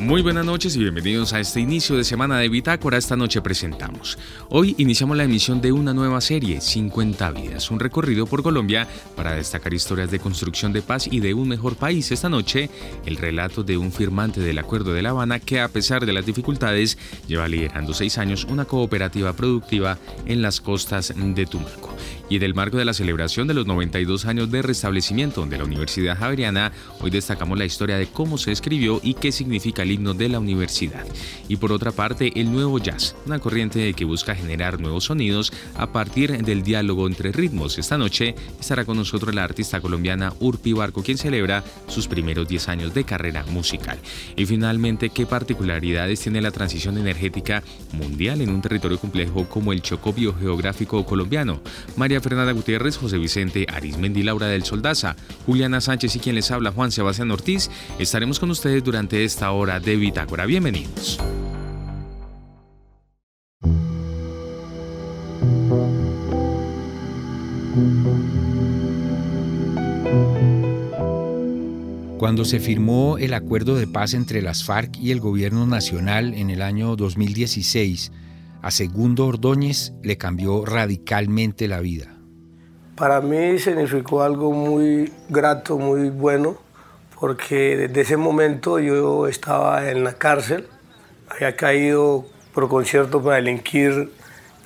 Muy buenas noches y bienvenidos a este inicio de semana de Bitácora. Esta noche presentamos. Hoy iniciamos la emisión de una nueva serie, 50 vidas, un recorrido por Colombia para destacar historias de construcción de paz y de un mejor país. Esta noche, el relato de un firmante del Acuerdo de La Habana que a pesar de las dificultades lleva liderando seis años una cooperativa productiva en las costas de Tumaco. Y en el marco de la celebración de los 92 años de restablecimiento de la Universidad Javeriana, hoy destacamos la historia de cómo se escribió y qué significa el himno de la universidad. Y por otra parte, el nuevo jazz, una corriente que busca generar nuevos sonidos a partir del diálogo entre ritmos. Esta noche estará con nosotros la artista colombiana Urpi Barco, quien celebra sus primeros 10 años de carrera musical. Y finalmente, ¿qué particularidades tiene la transición energética mundial en un territorio complejo como el Chocó biogeográfico colombiano? María Fernanda Gutiérrez, José Vicente Arismendi, Laura del Soldaza, Juliana Sánchez y quien les habla Juan Sebastián Ortiz, estaremos con ustedes durante esta hora de Bitácora. Bienvenidos. Cuando se firmó el acuerdo de paz entre las FARC y el gobierno nacional en el año 2016, a Segundo Ordóñez le cambió radicalmente la vida. Para mí significó algo muy grato, muy bueno, porque desde ese momento yo estaba en la cárcel, había caído por concierto para delinquir,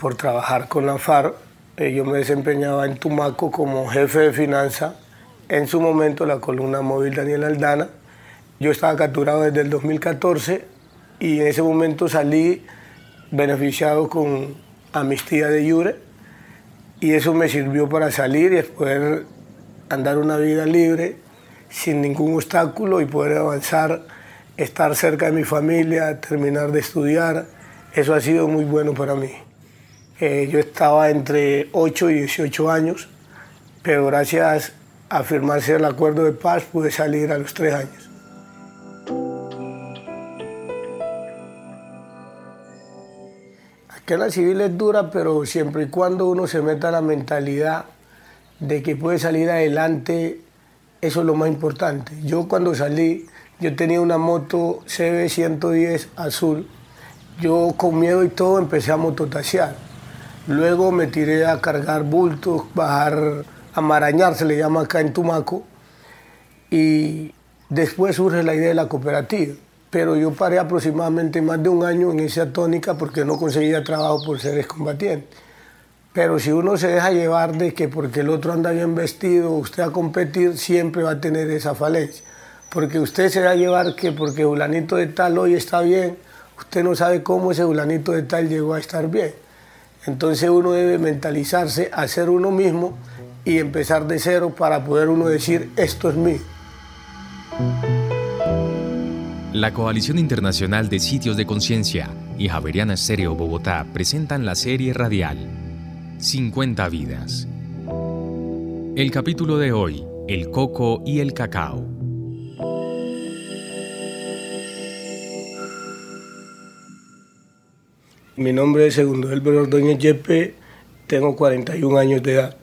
por trabajar con la FARC. Eh, yo me desempeñaba en Tumaco como jefe de finanzas, en su momento la columna móvil Daniel Aldana. Yo estaba capturado desde el 2014 y en ese momento salí beneficiado con amnistía de Jure y eso me sirvió para salir y poder andar una vida libre sin ningún obstáculo y poder avanzar, estar cerca de mi familia, terminar de estudiar. Eso ha sido muy bueno para mí. Eh, yo estaba entre 8 y 18 años, pero gracias a firmarse el acuerdo de paz pude salir a los 3 años. que la civil es dura, pero siempre y cuando uno se meta la mentalidad de que puede salir adelante, eso es lo más importante. Yo cuando salí, yo tenía una moto CB110 azul. Yo con miedo y todo empecé a mototasear. Luego me tiré a cargar bultos, bajar, a marañar, se le llama acá en Tumaco. Y después surge la idea de la cooperativa pero yo paré aproximadamente más de un año en esa tónica porque no conseguía trabajo por ser excombatiente. Pero si uno se deja llevar de que porque el otro anda bien vestido, usted a competir, siempre va a tener esa falencia. Porque usted se a llevar que porque fulanito de tal hoy está bien, usted no sabe cómo ese fulanito de tal llegó a estar bien. Entonces uno debe mentalizarse a ser uno mismo y empezar de cero para poder uno decir, esto es mío. La Coalición Internacional de Sitios de Conciencia y Javeriana Estéreo Bogotá presentan la serie radial 50 vidas. El capítulo de hoy, el coco y el cacao. Mi nombre es Segundo Elber Ordóñez Yepe, tengo 41 años de edad.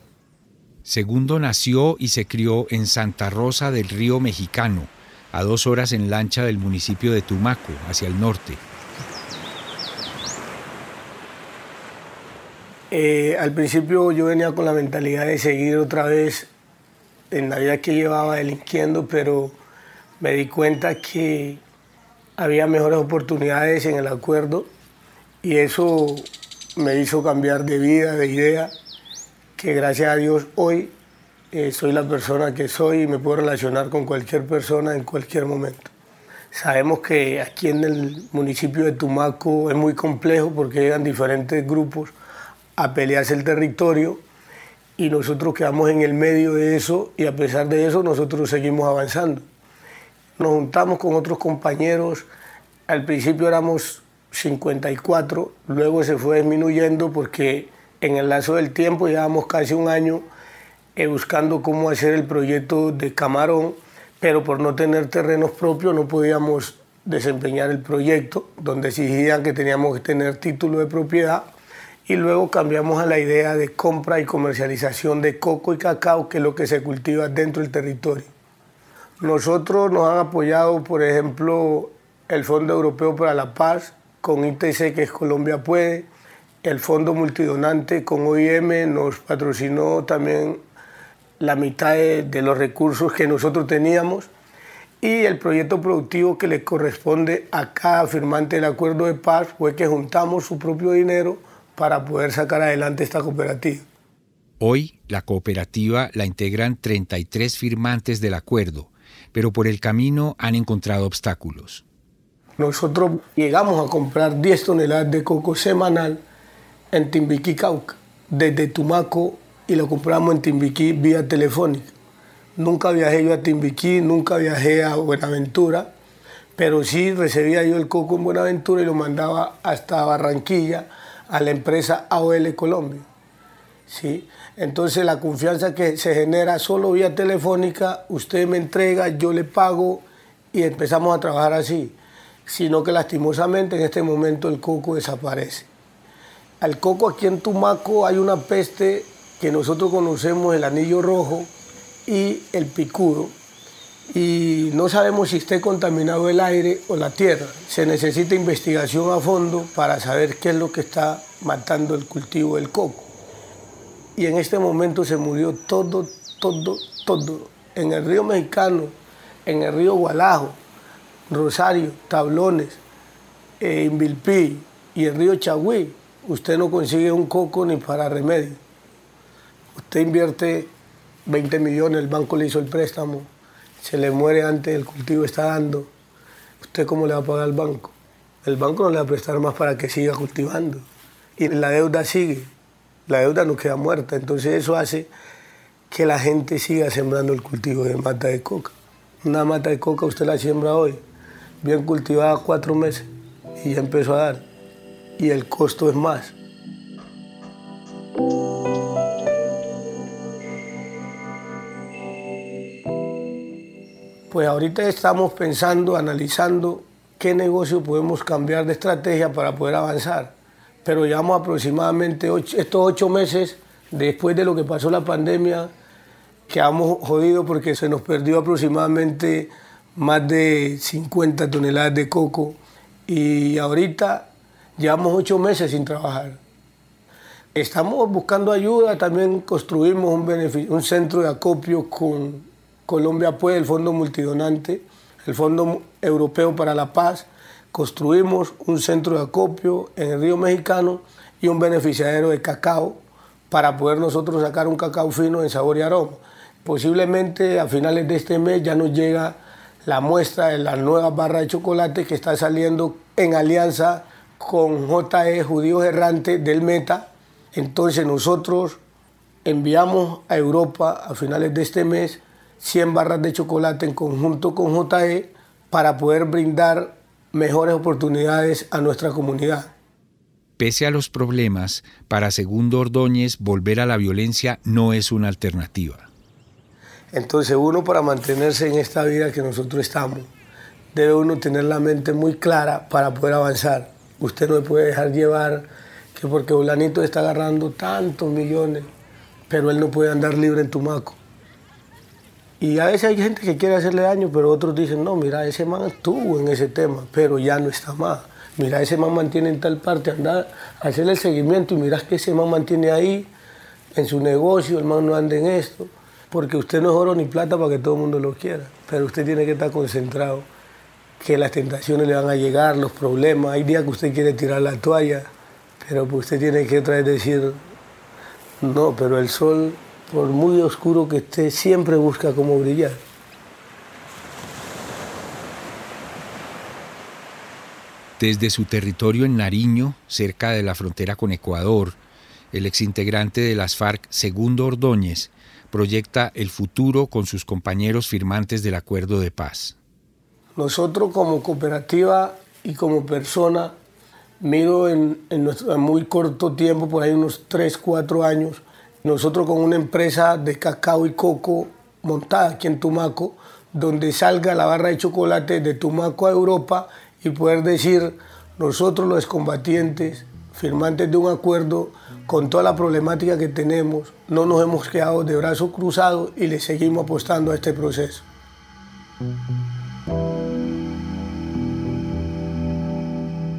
Segundo nació y se crió en Santa Rosa del Río Mexicano, a dos horas en lancha del municipio de Tumaco, hacia el norte. Eh, al principio yo venía con la mentalidad de seguir otra vez en la vida que llevaba delinquiendo, pero me di cuenta que había mejores oportunidades en el acuerdo y eso me hizo cambiar de vida, de idea, que gracias a Dios hoy eh, soy la persona que soy y me puedo relacionar con cualquier persona en cualquier momento. Sabemos que aquí en el municipio de Tumaco es muy complejo porque llegan diferentes grupos a pelearse el territorio y nosotros quedamos en el medio de eso y a pesar de eso nosotros seguimos avanzando. Nos juntamos con otros compañeros, al principio éramos 54, luego se fue disminuyendo porque en el lazo del tiempo llevamos casi un año eh, buscando cómo hacer el proyecto de Camarón, pero por no tener terrenos propios no podíamos desempeñar el proyecto, donde exigían que teníamos que tener título de propiedad y luego cambiamos a la idea de compra y comercialización de coco y cacao, que es lo que se cultiva dentro del territorio. Nosotros nos han apoyado, por ejemplo, el Fondo Europeo para la Paz con ITC, que es Colombia Puede, el Fondo Multidonante con OIM nos patrocinó también la mitad de, los recursos que nosotros teníamos y el proyecto productivo que le corresponde a cada firmante del acuerdo de paz fue que juntamos su propio dinero para poder sacar adelante esta cooperativa. Hoy la cooperativa la integran 33 firmantes del acuerdo, pero por el camino han encontrado obstáculos. Nosotros llegamos a comprar 10 toneladas de coco semanal en Timbiquí, Cauca, desde Tumaco y lo compramos en Timbiquí vía telefónica. Nunca viajé yo a Timbiquí, nunca viajé a Buenaventura, pero sí recibía yo el coco en Buenaventura y lo mandaba hasta Barranquilla a la empresa AOL Colombia. ¿sí? Entonces la confianza que se genera solo vía telefónica, usted me entrega, yo le pago y empezamos a trabajar así. Sino que lastimosamente en este momento el coco desaparece. Al coco aquí en Tumaco hay una peste que nosotros conocemos, el anillo rojo y el picudo, y no sabemos si esté contaminado el aire o la tierra. Se necesita investigación a fondo para saber qué es lo que está matando el cultivo del coco. Y en este momento se murió todo, todo, todo. En el río Mexicano, en el río Gualajo, Rosario, Tablones, eh, Invilpí y el río Chagüí, usted no consigue un coco ni para remedio. Usted invierte 20 millones, el banco le hizo el préstamo, se le muere antes, el cultivo está dando, ¿usted cómo le va a pagar al banco? El banco no le va a prestar más para que siga cultivando. Y la deuda sigue, la deuda no queda muerta. Entonces eso hace que la gente siga sembrando el cultivo de mata de coca. Una mata de coca usted la siembra hoy, bien cultivada cuatro meses, y ya empezó a dar. Y el costo es más. Pues ahorita estamos pensando, analizando qué negocio podemos cambiar de estrategia para poder avanzar. Pero llevamos aproximadamente estos ocho meses después de lo que pasó la pandemia, quedamos jodidos porque se nos perdió aproximadamente más de 50 toneladas de coco y ahorita llevamos ocho meses sin trabajar. Estamos buscando ayuda, también construimos un, un centro de acopio con Colombia puede, el Fondo Multidonante, el Fondo Europeo para la Paz, construimos un centro de acopio en el río Mexicano y un beneficiario de cacao para poder nosotros sacar un cacao fino en sabor y aroma. Posiblemente a finales de este mes ya nos llega la muestra de la nueva barra de chocolate que está saliendo en alianza con JE Judíos Errantes del Meta. Entonces nosotros enviamos a Europa a finales de este mes 100 barras de chocolate en conjunto con JE para poder brindar mejores oportunidades a nuestra comunidad. Pese a los problemas, para Segundo Ordóñez volver a la violencia no es una alternativa. Entonces uno para mantenerse en esta vida que nosotros estamos, debe uno tener la mente muy clara para poder avanzar. Usted no puede dejar llevar que porque Olanito está agarrando tantos millones, pero él no puede andar libre en Tumaco. Y a veces hay gente que quiere hacerle daño, pero otros dicen, no, mira, ese man estuvo en ese tema, pero ya no está más. Mira, ese man mantiene en tal parte, anda a hacerle el seguimiento y miras que ese man mantiene ahí en su negocio, el man no anda en esto, porque usted no es oro ni plata para que todo el mundo lo quiera, pero usted tiene que estar concentrado, que las tentaciones le van a llegar, los problemas, hay días que usted quiere tirar la toalla, pero usted tiene que traer decir, no, pero el sol por muy oscuro que esté, siempre busca cómo brillar. Desde su territorio en Nariño, cerca de la frontera con Ecuador, el exintegrante de las FARC, Segundo Ordóñez, proyecta el futuro con sus compañeros firmantes del acuerdo de paz. Nosotros como cooperativa y como persona, miro en, en, nuestro, en muy corto tiempo, por ahí unos 3, 4 años, nosotros con una empresa de cacao y coco montada aquí en Tumaco, donde salga la barra de chocolate de Tumaco a Europa y poder decir, nosotros los combatientes, firmantes de un acuerdo con toda la problemática que tenemos, no nos hemos quedado de brazos cruzados y le seguimos apostando a este proceso.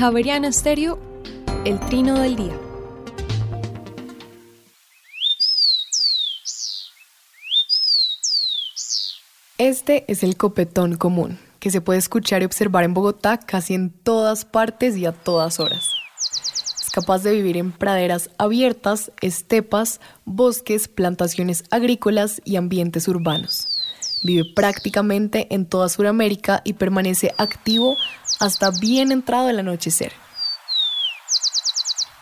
Javeriana Estéreo, el trino del día. Este es el copetón común, que se puede escuchar y observar en Bogotá casi en todas partes y a todas horas. Es capaz de vivir en praderas abiertas, estepas, bosques, plantaciones agrícolas y ambientes urbanos. Vive prácticamente en toda Sudamérica y permanece activo hasta bien entrado el anochecer.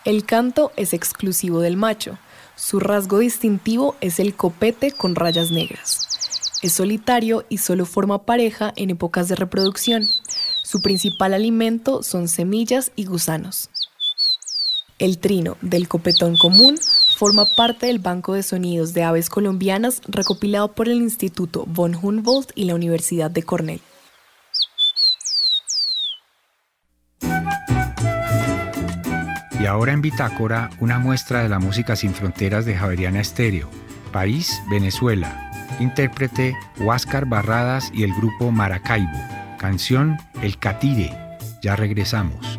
El canto es exclusivo del macho. Su rasgo distintivo es el copete con rayas negras. Es solitario y solo forma pareja en épocas de reproducción. Su principal alimento son semillas y gusanos. El trino del copetón común forma parte del Banco de Sonidos de Aves Colombianas recopilado por el Instituto von Humboldt y la Universidad de Cornell. Y ahora en Bitácora, una muestra de la música sin fronteras de Javeriana Estéreo. País, Venezuela. Intérprete, Huáscar Barradas y el grupo Maracaibo. Canción, El Catire. Ya regresamos.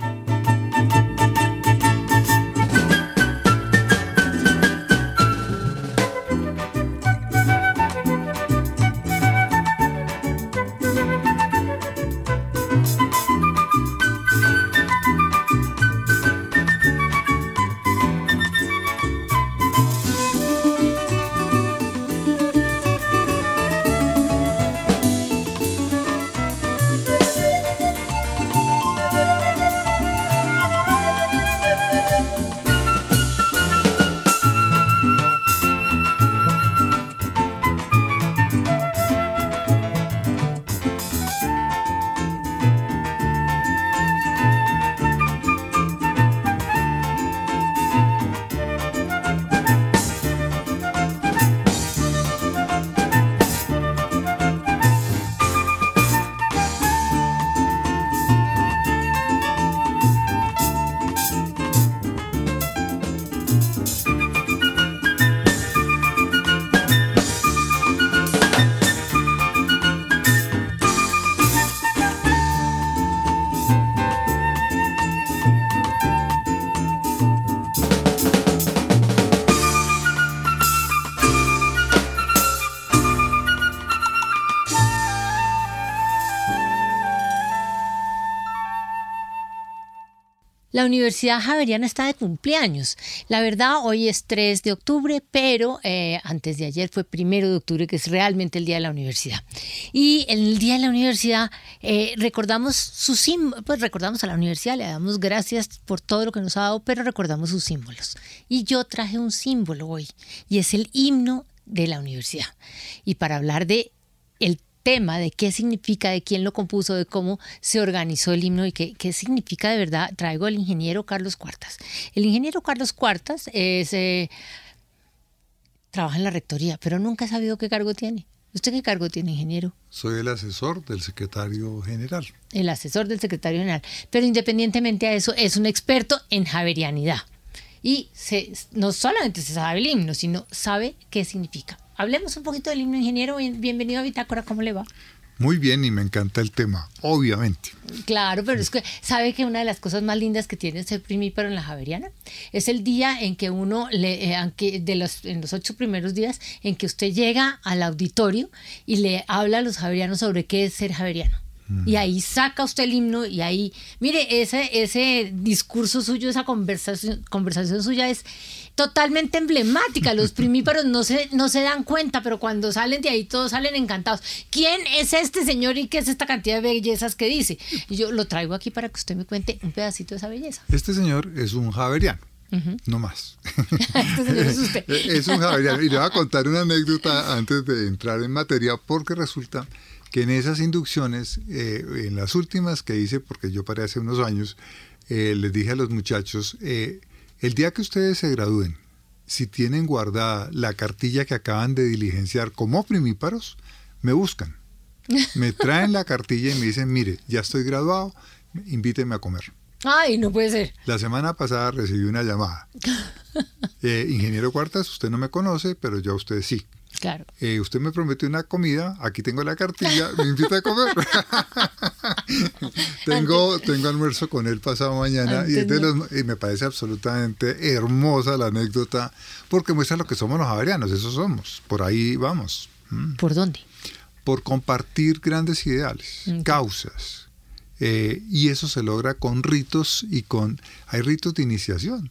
La Universidad Javeriana está de cumpleaños. La verdad, hoy es 3 de octubre, pero eh, antes de ayer fue 1 de octubre, que es realmente el Día de la Universidad. Y en el Día de la Universidad eh, recordamos su pues recordamos a la universidad, le damos gracias por todo lo que nos ha dado, pero recordamos sus símbolos. Y yo traje un símbolo hoy, y es el himno de la universidad. Y para hablar de el tema de qué significa, de quién lo compuso, de cómo se organizó el himno y qué, qué significa de verdad, traigo al ingeniero Carlos Cuartas. El ingeniero Carlos Cuartas es, eh, trabaja en la rectoría, pero nunca ha sabido qué cargo tiene. ¿Usted qué cargo tiene, ingeniero? Soy el asesor del secretario general. El asesor del secretario general. Pero independientemente a eso, es un experto en javerianidad. Y se, no solamente se sabe el himno, sino sabe qué significa. Hablemos un poquito del himno ingeniero. Bienvenido a Bitácora, ¿cómo le va? Muy bien y me encanta el tema, obviamente. Claro, pero es que sabe que una de las cosas más lindas que tiene ser primíparo en la Javeriana es el día en que uno, le, eh, de los, en los ocho primeros días, en que usted llega al auditorio y le habla a los javerianos sobre qué es ser javeriano. Y ahí saca usted el himno y ahí, mire, ese, ese discurso suyo, esa conversación, conversación suya es totalmente emblemática. Los primíparos no se, no se dan cuenta, pero cuando salen de ahí todos salen encantados. ¿Quién es este señor y qué es esta cantidad de bellezas que dice? Y yo lo traigo aquí para que usted me cuente un pedacito de esa belleza. Este señor es un javeriano. No más. Este señor es usted. es un javeriano. Y le voy a contar una anécdota antes de entrar en materia, porque resulta que en esas inducciones, eh, en las últimas que hice, porque yo paré hace unos años, eh, les dije a los muchachos, eh, el día que ustedes se gradúen, si tienen guardada la cartilla que acaban de diligenciar como primíparos, me buscan. Me traen la cartilla y me dicen, mire, ya estoy graduado, invíteme a comer. Ay, no puede ser. La semana pasada recibí una llamada. Ingeniero Cuartas, usted no me conoce, pero yo a usted sí. Claro. Eh, usted me prometió una comida, aquí tengo la cartilla, me invita a comer. tengo, tengo almuerzo con él pasado mañana y, y, me parece absolutamente hermosa la anécdota porque muestra lo que somos los javerianos, eso somos, por ahí vamos. Mm. ¿Por dónde? Por compartir grandes ideales, causas. Eh, y eso se logra con ritos y con... Hay ritos de iniciación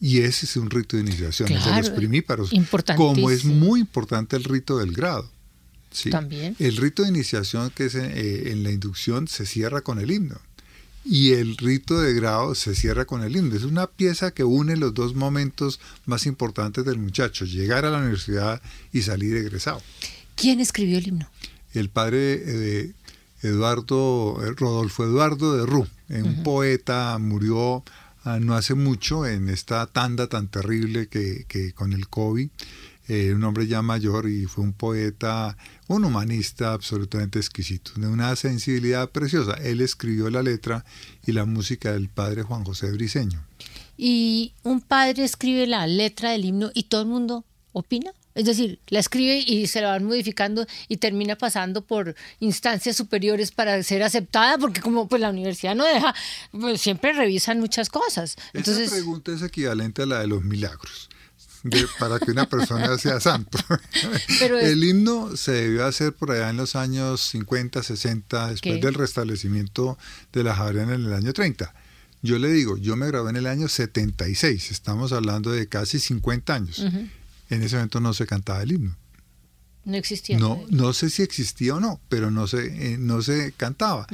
y ese es un rito de iniciación, es de los primíparos. Como es muy importante el rito del grado. ¿sí? También. El rito de iniciación que es eh, en la inducción se cierra con el himno. Y el rito de grado se cierra con el himno. Es una pieza que une los dos momentos más importantes del muchacho, llegar a la universidad y salir egresado. ¿Quién escribió el himno? El padre eh, Eduardo, eh, Rodolfo Eduardo de Rú, un poeta, murió Ah, no hace mucho, en esta tanda tan terrible que, con el COVID, eh, un hombre ya mayor y fue un poeta, un humanista absolutamente exquisito, de una sensibilidad preciosa. Él escribió la letra y la música del padre Juan José Briceño. Y un padre escribe la letra del himno y todo el mundo opina. Es decir, la escribe y se la van modificando y termina pasando por instancias superiores para ser aceptada, porque como pues la universidad no deja, pues siempre revisan muchas cosas. Entonces, Esa pregunta es equivalente a la de los milagros. para que una persona sea santo. el himno se debió hacer por allá en los años 50, 60, después del restablecimiento de la Javeriana en el año 30. Yo le digo, yo me grabé en el año 76, estamos hablando de casi 50 años en ese momento no se cantaba el himno. No existía. No, no sé si existía o no, pero no se, eh, no se cantaba.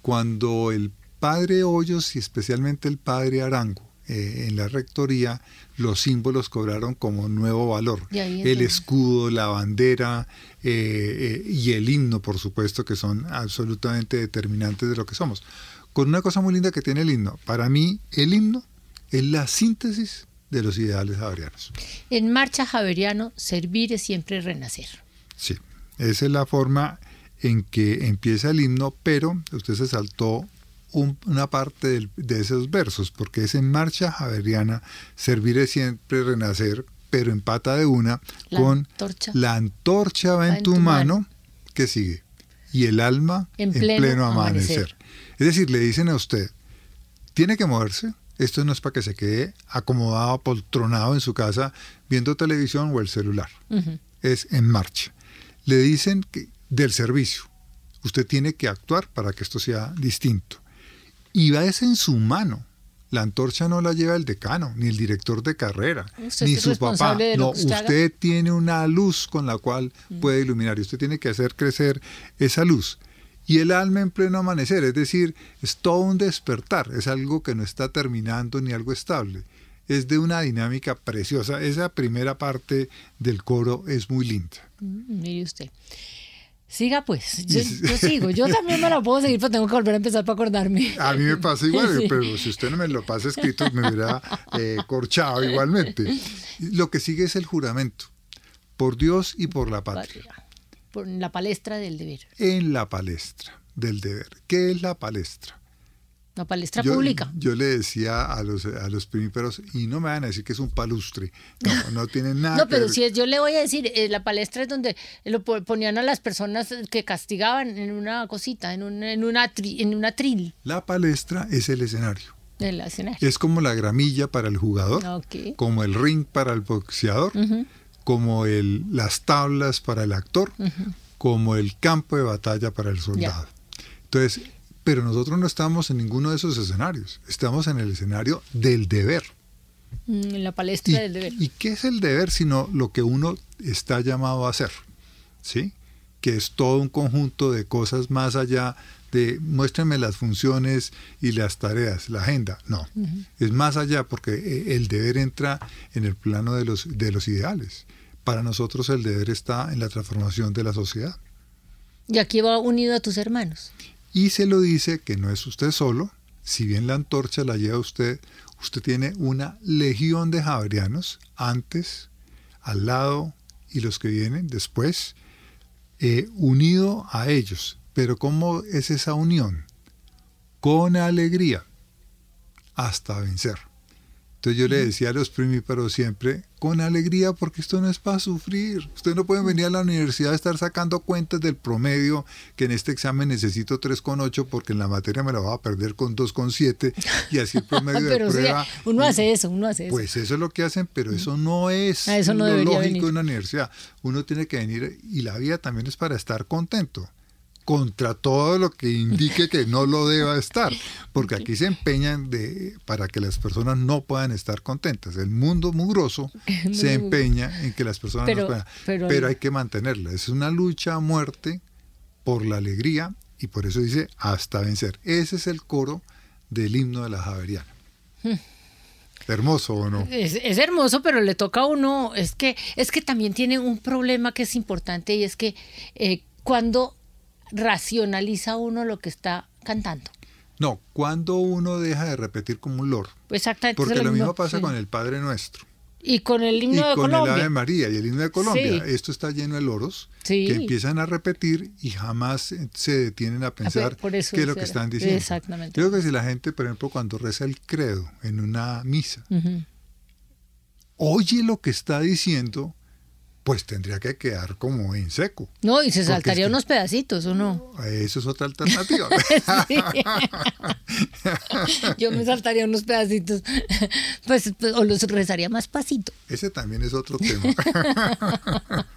Cuando el padre Hoyos y especialmente el padre Arango eh, en la rectoría, los símbolos cobraron como nuevo valor. El escudo, la bandera eh, y el himno, por supuesto, que son absolutamente determinantes de lo que somos. Con una cosa muy linda que tiene el himno. Para mí, el himno es la síntesis de los ideales javerianos. En marcha javeriano, servir es siempre renacer. Sí, esa es la forma en que empieza el himno, pero usted se saltó una parte de esos versos, porque es en marcha javeriana, servir es siempre renacer, pero empata de una con la antorcha va en, tu, mano, que sigue, y el alma en pleno, amanecer. Es decir, le dicen a usted, tiene que moverse, esto no es para que se quede acomodado, poltronado en su casa viendo televisión o el celular. Es en marcha. Le dicen que del servicio. Usted tiene que actuar para que esto sea distinto. Y va es en su mano. La antorcha no la lleva el decano, ni el director de carrera, ni su papá. No, usted, tiene una luz con la cual puede iluminar y usted tiene que hacer crecer esa luz y el alma en pleno amanecer, es decir, es todo un despertar, es algo que no está terminando ni algo estable, es de una dinámica preciosa. Esa primera parte del coro es muy linda. Mm, mire usted. Siga pues, yo, sigo, yo también me la puedo seguir, pero tengo que volver a empezar para acordarme. A mí me pasa igual, pero si usted no me lo pasa escrito, me hubiera eh, corchado igualmente. Lo que sigue es el juramento, por Dios y por la patria en la palestra del deber. En la palestra del deber. ¿Qué es la palestra? La palestra pública. Yo le decía a los, a los primíperos, y no me van a decir que es un palustre, no, no tienen nada. no, pero si es, yo le voy a decir, eh, la palestra es donde lo ponían a las personas que castigaban en una cosita, en, un, en, una, en una tril. La palestra es el escenario. El escenario. Es como la gramilla para el jugador, como el ring para el boxeador como el, las tablas para el actor, como el campo de batalla para el soldado. Entonces, pero nosotros no estamos en ninguno de esos escenarios, estamos en el escenario del deber. Mm, en la palestra ¿Y, del deber. ¿Y qué es el deber sino lo que uno está llamado a hacer? ¿Sí? Que es todo un conjunto de cosas más allá de muéstrenme las funciones y las tareas, la agenda. No, es más allá porque eh, el deber entra en el plano de los, de los ideales. Para nosotros el deber está en la transformación de la sociedad. Y aquí va unido a tus hermanos. Y se lo dice que no es usted solo, si bien la antorcha la lleva usted, usted tiene una legión de javerianos antes, al lado y los que vienen después, eh, unido a ellos. Pero ¿cómo es esa unión? Con alegría, hasta vencer. Entonces yo le decía a los primíparos siempre, con alegría, porque esto no es para sufrir. Ustedes no pueden venir a la universidad a estar sacando cuentas del promedio, que en este examen necesito 3,8 porque en la materia me la voy a perder con 2,7 y así el promedio de Pero sí, prueba. uno hace eso, uno hace eso. Pues eso es lo que hacen, pero eso no es eso no lo lógico venir. en una universidad. Uno tiene que venir y la vida también es para estar contento contra todo lo que indique que no lo deba estar, porque aquí se empeñan de para que las personas no puedan estar contentas. El mundo mugroso se empeña en que las personas Pero- no puedan, pero- pero hay que mantenerla. Es una lucha a muerte por la alegría y por eso dice hasta vencer. Ese es el coro del himno de la Javeriana. Hmm. Hermoso o no? Es, es hermoso, pero le toca a uno, es que, es que también tiene un problema que es importante y es que eh, cuando racionaliza uno lo que está cantando. No, cuando uno deja de repetir como un loro. Exactamente. Porque lo mismo pasa sí. con el Padre Nuestro. Y con el himno y de con Colombia. el Ave María y el himno de Colombia. Sí. Esto está lleno de loros Sí. que empiezan a repetir y jamás se detienen a pensar qué es lo que están diciendo. Exactamente. Creo que si la gente, por ejemplo, cuando reza el credo en una misa, oye lo que está diciendo, pues tendría que quedar como en seco. No, y se saltaría es que- unos pedacitos, ¿o no? Eso es otra alternativa. Yo me saltaría unos pedacitos, pues, pues, o los rezaría más pasito. Ese también es otro tema.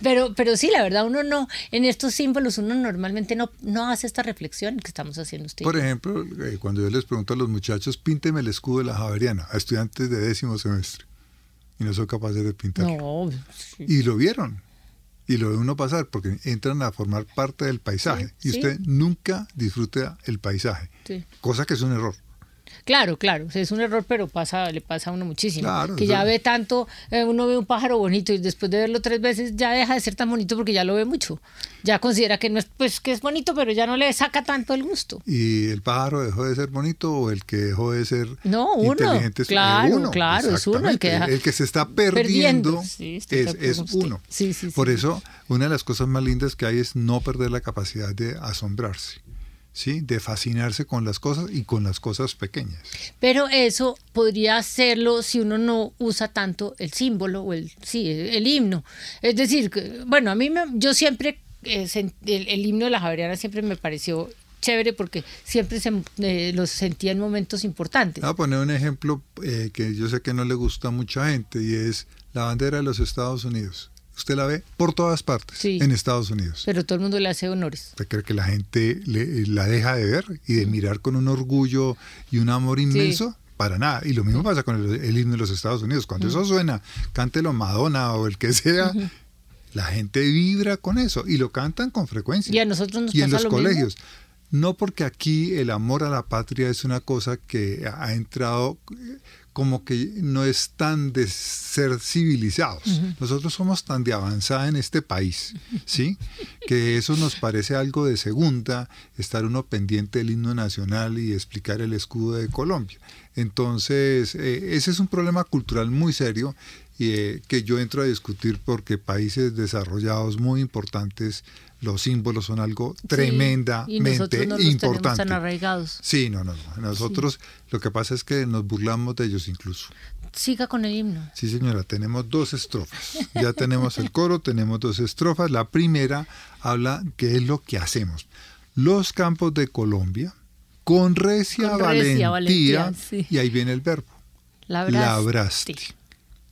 Pero, pero sí, la verdad, uno no, en estos símbolos, uno normalmente no, no hace esta reflexión que estamos haciendo usted. Por ejemplo, eh, cuando yo les pregunto a los muchachos, pínteme el escudo de la Javeriana, a estudiantes de décimo semestre, y no son capaces de pintarlo. no, sí. Y lo vieron. Y lo ve uno pasar porque entran a formar parte del paisaje. Sí, y usted nunca disfruta el paisaje. Cosa que es un error. Claro, claro, o sea, es un error, pero pasa, le pasa a uno muchísimo. Claro, que ya ve tanto, eh, uno ve un pájaro bonito y después de verlo tres veces ya deja de ser tan bonito porque ya lo ve mucho. Ya considera que no es, pues que es bonito, pero ya no le saca tanto el gusto. ¿Y el pájaro dejó de ser bonito o el que dejó de ser No, uno. inteligente? es- eh, Claro, uno, claro, es uno el que exactamente. deja- El que se está perdiendo, Perdiendo. Sí, estoy de es, uno. Sí, sí, sí. Por eso, una de las cosas más lindas que hay es no perder la capacidad de asombrarse, ¿sí? de fascinarse con las cosas y con las cosas pequeñas. Pero eso podría hacerlo si uno no usa tanto el símbolo o el, sí, el himno. Es decir, bueno, a mí me- yo siempre, eh, el, el himno de la Javeriana siempre me pareció chévere porque siempre se, eh, los sentía en momentos importantes. Voy a poner un ejemplo eh, que yo sé que no le gusta a mucha gente y es la bandera de los Estados Unidos. Usted la ve por todas partes Sí. en Estados Unidos. Pero todo el mundo le hace honores. ¿Usted cree que la gente le- la deja de ver y de mirar con un orgullo y un amor inmenso? Para nada. Y lo mismo pasa con el, el himno de los Estados Unidos. Cuando eso suena, cántelo Madonna o el que sea, la gente vibra con eso y lo cantan con frecuencia. Y a nosotros nos y en pasa los lo mismo. colegios. No porque aquí el amor a la patria es una cosa que ha entrado eh, como que no es tan de ser civilizados. Nosotros somos tan de avanzada en este país, ¿sí? Que eso nos parece algo de segunda, estar uno pendiente del himno nacional y explicar el escudo de Colombia. Entonces, eh, ese es un problema cultural muy serio eh, que yo entro a discutir porque países desarrollados muy importantes, los símbolos son algo Sí, tremendamente no importante. tan arraigados. Sí, no, no, no. Nosotros lo que pasa es que nos burlamos de ellos incluso. Siga con el himno. Sí, señora, tenemos dos estrofas. Ya tenemos el coro, tenemos dos estrofas. La primera habla qué es lo que hacemos. Los campos de Colombia, con recia, Con valentía, recia valentía, sí. y ahí viene el verbo, Labraste. labraste.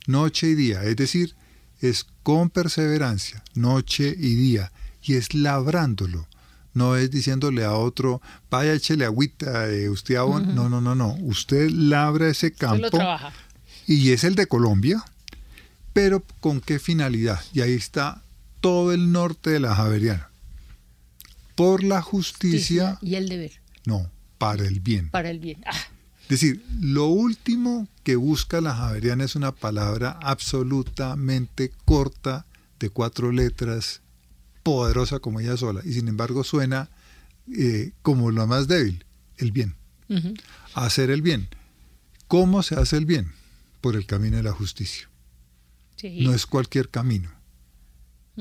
Noche y día, es decir, es con perseverancia, noche y día, y es labrándolo. no es diciéndole a otro, vaya, échele agüita, eh, usted abona. No, no, no, no. Usted labra ese campo. Y es el de Colombia, pero ¿con qué finalidad? Y ahí está todo el norte de la Javeriana. Por la justicia. y el deber. No, para el bien. Para el bien. Ah. Es decir, lo último que busca la Javeriana es una palabra absolutamente corta, de cuatro letras, poderosa como ella sola, y sin embargo suena eh, como lo más débil, el bien. Hacer el bien. ¿Cómo se hace el bien? Por el camino de la justicia. No es cualquier camino.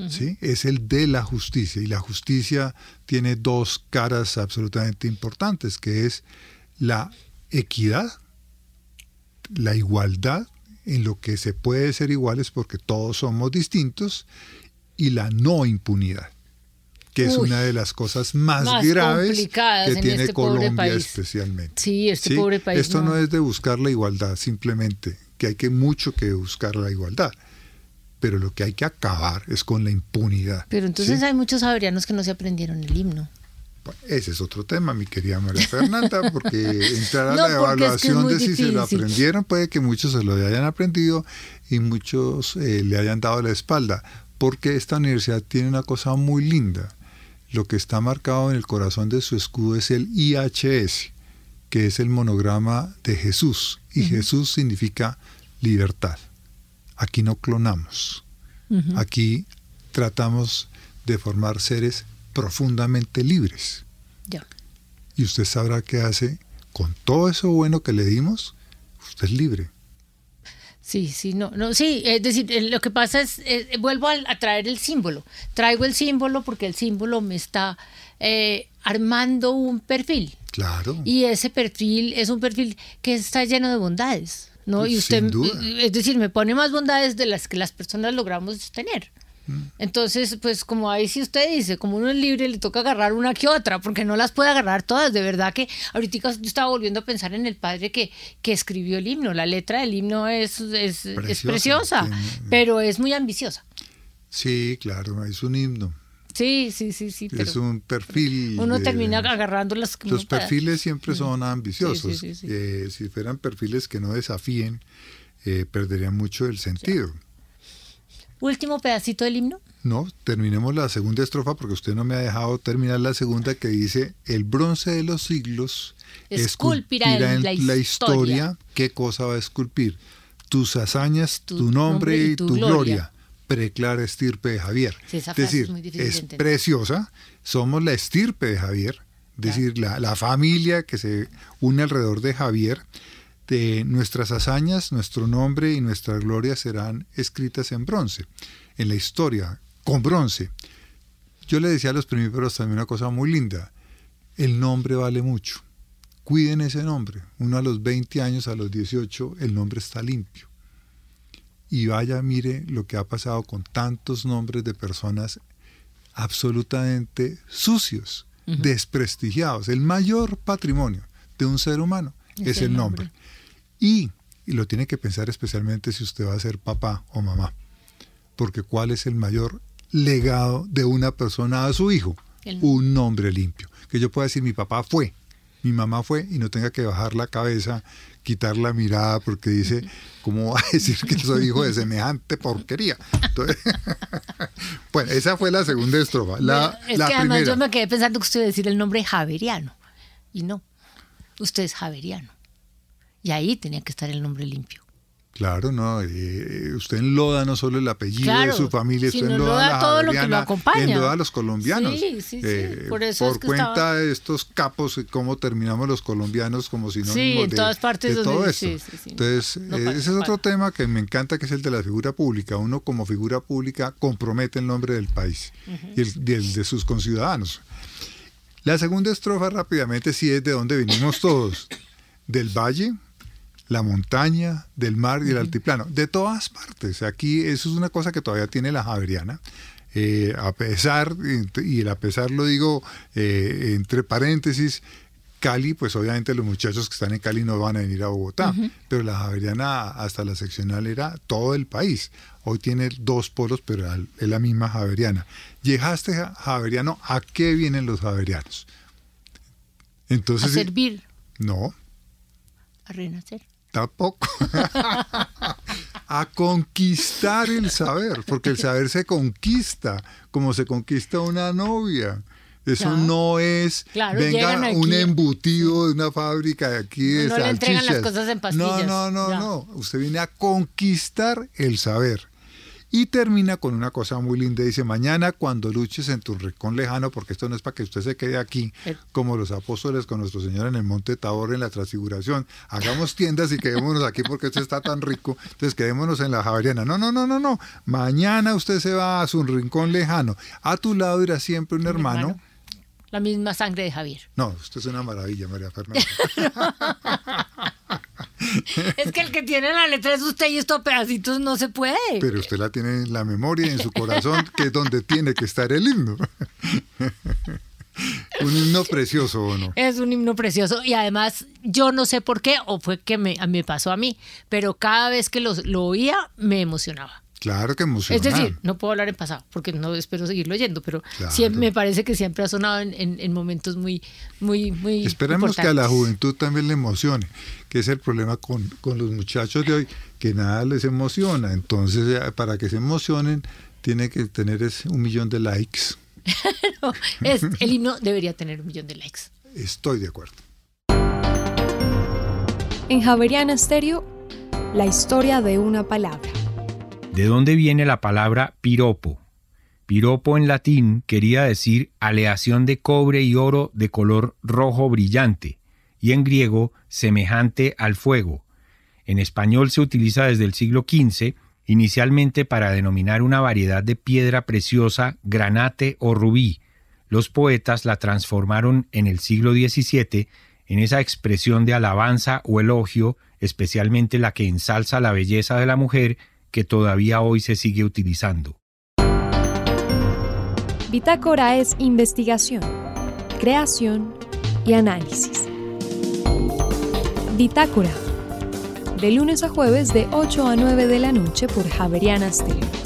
¿sí? Es el de la justicia. Y la justicia tiene dos caras absolutamente importantes, que es la equidad, la igualdad en lo que se puede ser iguales porque todos somos distintos y la no impunidad que es una de las cosas más, graves que tiene este Colombia especialmente. Sí, este pobre país. Esto no. es de buscar la igualdad simplemente, que hay que mucho que buscar la igualdad, pero lo que hay que acabar es con la impunidad. Pero entonces hay muchos saberianos que no se aprendieron el himno. Ese es otro tema, mi querida María Fernanda, porque entrar a la evaluación de si se lo aprendieron, puede que muchos se lo hayan aprendido y muchos eh, le hayan dado la espalda, porque esta universidad tiene una cosa muy linda. Lo que está marcado en el corazón de su escudo es el IHS, que es el monograma de Jesús, y Jesús significa libertad. Aquí no clonamos, aquí tratamos de formar seres profundamente libres. Ya. Y usted sabrá qué hace con todo eso bueno que le dimos, usted es libre. Sí, sí, no, no, sí, es decir, eh, lo que pasa es, eh, vuelvo a, traer el símbolo. Traigo el símbolo porque el símbolo me está eh, armando un perfil. Claro. Y ese perfil es un perfil que está lleno de bondades, ¿no? y usted, es decir, me pone más bondades de las que las personas logramos tener. Entonces, pues como ahí sí usted dice, como uno es libre, le toca agarrar una que otra, porque no las puede agarrar todas. De verdad que ahorita yo estaba volviendo a pensar en el padre que, que escribió el himno. La letra del himno es, es preciosa, pero es muy ambiciosa. Sí, claro, es un himno. Sí, sí, sí, sí. es un perfil. Uno termina agarrando las. Los perfiles siempre son ambiciosos. Eh, si fueran perfiles que no desafíen, eh, perderían mucho el sentido. Último pedacito del himno. No, terminemos la segunda estrofa porque usted no me ha dejado terminar la segunda que dice, el bronce de los siglos esculpirá, en, la, historia. ¿Qué cosa va a esculpir? Tus hazañas, tu, nombre y tu, gloria. Preclara estirpe de Javier. es decir, es, preciosa. Somos la estirpe de Javier, es decir, la, la familia que se une alrededor de Javier de nuestras hazañas, nuestro nombre y nuestra gloria serán escritas en bronce, en la historia, con bronce. Yo le decía a los primíparos también una cosa muy linda, el nombre vale mucho. Cuiden ese nombre. Uno a los 20 años, a los 18, el nombre está limpio. Y vaya, mire lo que ha pasado con tantos nombres de personas absolutamente sucios, desprestigiados. El mayor patrimonio de un ser humano es, el nombre. Y, lo tiene que pensar especialmente si usted va a ser papá o mamá. Porque ¿cuál es el mayor legado de una persona a su hijo? Un nombre limpio. Que yo pueda decir, mi papá fue, mi mamá fue, y no tenga que bajar la cabeza, quitar la mirada, porque dice, ¿cómo va a decir que soy hijo de semejante porquería? bueno, esa fue la segunda estrofa. La, es que además yo me quedé pensando que usted iba a decir el nombre Javeriano, y no, usted es Javeriano. Y ahí tenía que estar el nombre limpio. Claro, no. Eh, usted enloda no solo el apellido de su familia, usted enloda, todo lo que lo acompaña. Enloda a los colombianos. Sí, sí, sí. Eh, por, eso por cuenta de estos capos, cómo terminamos los colombianos como si no sí, en todas partes de todo esto. Entonces, eh, ese es otro tema que me encanta, que es el de la figura pública. Uno como figura pública compromete el nombre del país y el, el de sus conciudadanos. La segunda estrofa rápidamente sí es de donde venimos todos. Del valle, la montaña, del mar y el altiplano, de todas partes. Aquí eso es una cosa que todavía tiene la Javeriana. Eh, a pesar, y el a pesar lo digo eh, entre paréntesis, Cali, pues obviamente los muchachos que están en Cali no van a venir a Bogotá, pero la Javeriana hasta la seccional era todo el país. Hoy tiene dos polos, pero es la misma Javeriana. Llegaste Javeriano, ¿a qué vienen los Javerianos? Entonces, a servir. No. A renacer. Tampoco. a conquistar el saber, porque el saber se conquista, como se conquista una novia. Eso no es venga un embutido de una fábrica de aquí de no, no le entregan las cosas en pastillas. No, no, no, no. Usted viene a conquistar el saber. Y termina con una cosa muy linda. Dice, mañana cuando luches en tu rincón lejano, porque esto no es para que usted se quede aquí, eh. como los apóstoles con nuestro Señor en el monte Tabor, en la transfiguración. Hagamos tiendas y quedémonos aquí porque esto está tan rico. Entonces quedémonos en la Javeriana. No, no, no, no, no. Mañana usted se va a su rincón lejano. A tu lado irá siempre un, hermano la misma sangre de Javier. No, usted es una maravilla, María Fernanda. es que el que tiene la letra es usted y estos pedacitos no se puede. Pero usted la tiene en la memoria, en su corazón, que es donde tiene que estar el himno. un himno precioso, ¿o no? Es un himno precioso y además yo no sé por qué, o fue que me, me pasó a mí, pero cada vez que lo oía me emocionaba. Claro que emocionante. Es decir, no puedo hablar en pasado porque no espero seguirlo oyendo, pero siempre, me parece que siempre ha sonado en, momentos muy, muy, muy. Esperemos que a la juventud también le emocione, que es el problema con, los muchachos de hoy, que nada les emociona. Entonces, eh, para que se emocionen, tiene que tener ese, un millón de likes. es, el himno debería tener un millón de likes. Estoy de acuerdo. En Javeriana Stereo, la historia de una palabra. ¿De dónde viene la palabra piropo? Piropo en latín quería decir aleación de cobre y oro de color rojo brillante, y en griego semejante al fuego. En español se utiliza desde el siglo XV, inicialmente para denominar una variedad de piedra preciosa, granate o rubí. Los poetas la transformaron en el siglo XVII en esa expresión de alabanza o elogio, especialmente la que ensalza la belleza de la mujer que todavía hoy se sigue utilizando. Bitácora es investigación, creación y análisis. Bitácora, de lunes a jueves de 8 a 9 de la noche por Javeriana Stereo.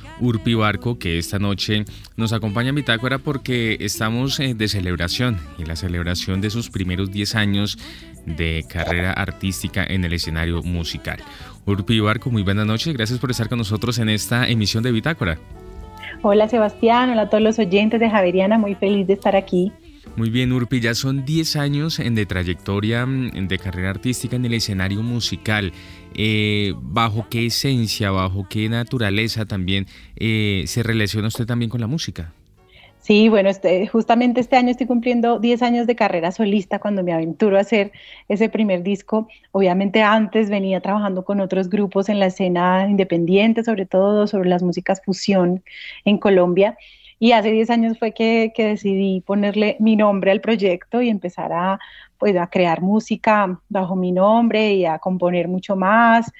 Urpi Barco, que esta noche nos acompaña en Bitácora porque estamos eh, de celebración y la celebración de sus primeros 10 años de carrera artística en el escenario musical. Urpi Barco, muy buenas noches, gracias por estar con nosotros en esta emisión de Bitácora. Hola Sebastián, hola a todos los oyentes de Javeriana, muy feliz de estar aquí. Muy bien, Urpi, ya son 10 años de trayectoria mm, de carrera artística en el escenario musical. Eh, ¿Bajo qué esencia, bajo qué naturaleza también eh, se relaciona usted también con la música? Sí, bueno, este, justamente este año estoy cumpliendo 10 años de carrera solista cuando me aventuro a hacer ese primer disco. Obviamente antes venía trabajando con otros grupos en la escena independiente, sobre todo sobre las músicas fusión en Colombia. Y hace 10 años fue que, decidí ponerle mi nombre al proyecto y empezar a, pues, a crear música bajo mi nombre y a componer mucho más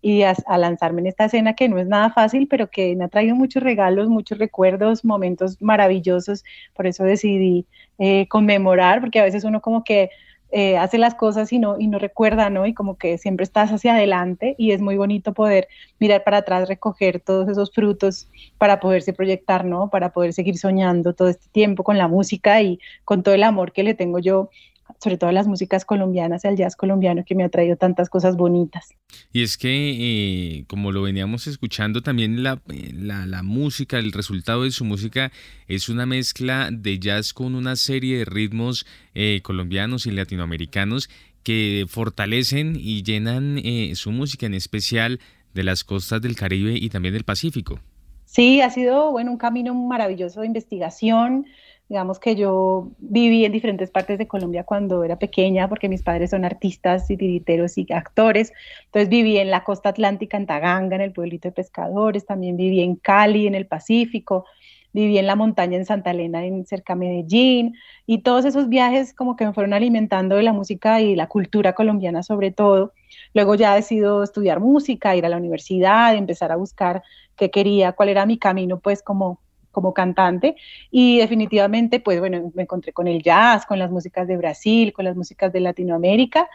y a, lanzarme en esta escena que no es nada fácil, pero que me ha traído muchos regalos, muchos recuerdos, momentos maravillosos. Por eso decidí eh, conmemorar, porque a veces uno como que eh, hace las cosas y no, y no recuerda, ¿no? Y como que siempre estás hacia adelante y es muy bonito poder mirar para atrás, recoger todos esos frutos para poderse proyectar, ¿no? Para poder seguir soñando todo este tiempo con la música y con todo el amor que le tengo yo sobre todo a las músicas colombianas y al jazz colombiano que me ha traído tantas cosas bonitas. Y es que, eh, como lo veníamos escuchando, también la, la, música, el resultado de su música es una mezcla de jazz con una serie de ritmos eh, colombianos y latinoamericanos que fortalecen y llenan eh, su música, en especial de las costas del Caribe y también del Pacífico. Sí, ha sido bueno, un camino maravilloso de investigación. Digamos que yo viví en diferentes partes de Colombia cuando era pequeña, porque mis padres son artistas y titiriteros y actores. Entonces viví en la costa atlántica, en Taganga, en el pueblito de pescadores. También viví en Cali, en el Pacífico viví en la montaña en Santa Elena, en cerca de Medellín, y todos esos viajes como que me fueron alimentando de la música y la cultura colombiana sobre todo. Luego ya decido estudiar música, ir a la universidad, empezar a buscar qué quería, cuál era mi camino pues como como cantante. Y definitivamente pues bueno me encontré con el jazz, con las músicas de Brasil, con las músicas de Latinoamérica,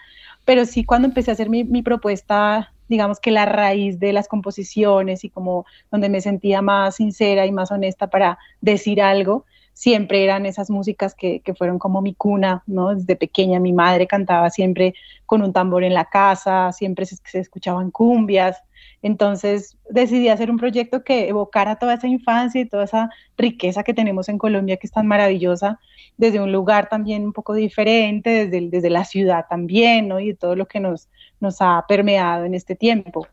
pero sí cuando empecé a hacer mi, mi propuesta digamos que la raíz de las composiciones y como donde me sentía más sincera y más honesta para decir algo, siempre eran esas músicas que, que, fueron como mi cuna, ¿no? Desde pequeña mi madre cantaba siempre con un tambor en la casa, siempre se, se escuchaban cumbias, entonces decidí hacer un proyecto que evocara toda esa infancia y toda esa riqueza que tenemos en Colombia, que es tan maravillosa, desde un lugar también un poco diferente, desde, desde la ciudad también, ¿no? Y todo lo que nos, nos ha permeado en este tiempo.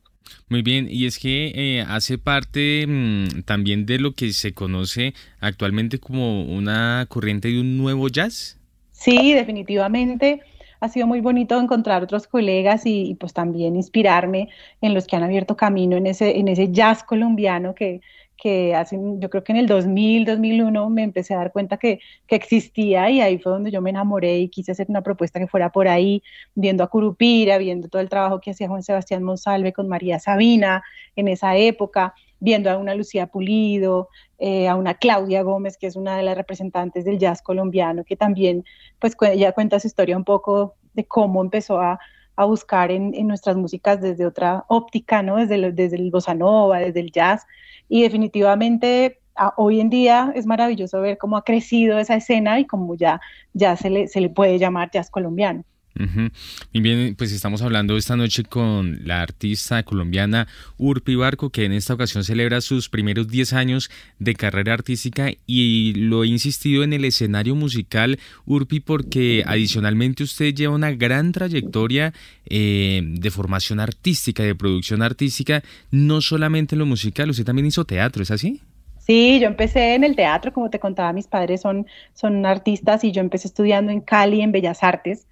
Muy bien, y es que eh, hace parte mm, también de lo que se conoce actualmente como una corriente de un nuevo jazz. Sí, definitivamente ha sido muy bonito encontrar otros colegas y, pues también inspirarme en los que han abierto camino en ese, en ese jazz colombiano que, que hacen, yo creo que en el 2000, 2001 me empecé a dar cuenta que, que, existía y ahí fue donde yo me enamoré y quise hacer una propuesta que fuera por ahí, viendo a Curupira, viendo todo el trabajo que hacía Juan Sebastián Monsalve con María Sabina en esa época, viendo a una Lucía Pulido, eh, a una Claudia Gómez, que es una de las representantes del jazz colombiano, que también, pues, ella cuenta su historia un poco de cómo empezó a, a buscar en, en, nuestras músicas desde otra óptica, ¿no? Desde, desde el bossa nova, desde el jazz, y definitivamente hoy en día es maravilloso ver cómo ha crecido esa escena y cómo ya, ya se, le, se le puede llamar jazz colombiano. Y bien, pues estamos hablando esta noche con la artista colombiana Urpi Barco, que en esta ocasión celebra sus primeros 10 años de carrera artística y lo he insistido en el escenario musical, Urpi, porque adicionalmente usted lleva una gran trayectoria eh, de formación artística, de producción artística, no solamente en lo musical, usted también hizo teatro, ¿es así? Sí, yo empecé en el teatro, como te contaba, mis padres son, son artistas y yo empecé estudiando en Cali, en Bellas Artes.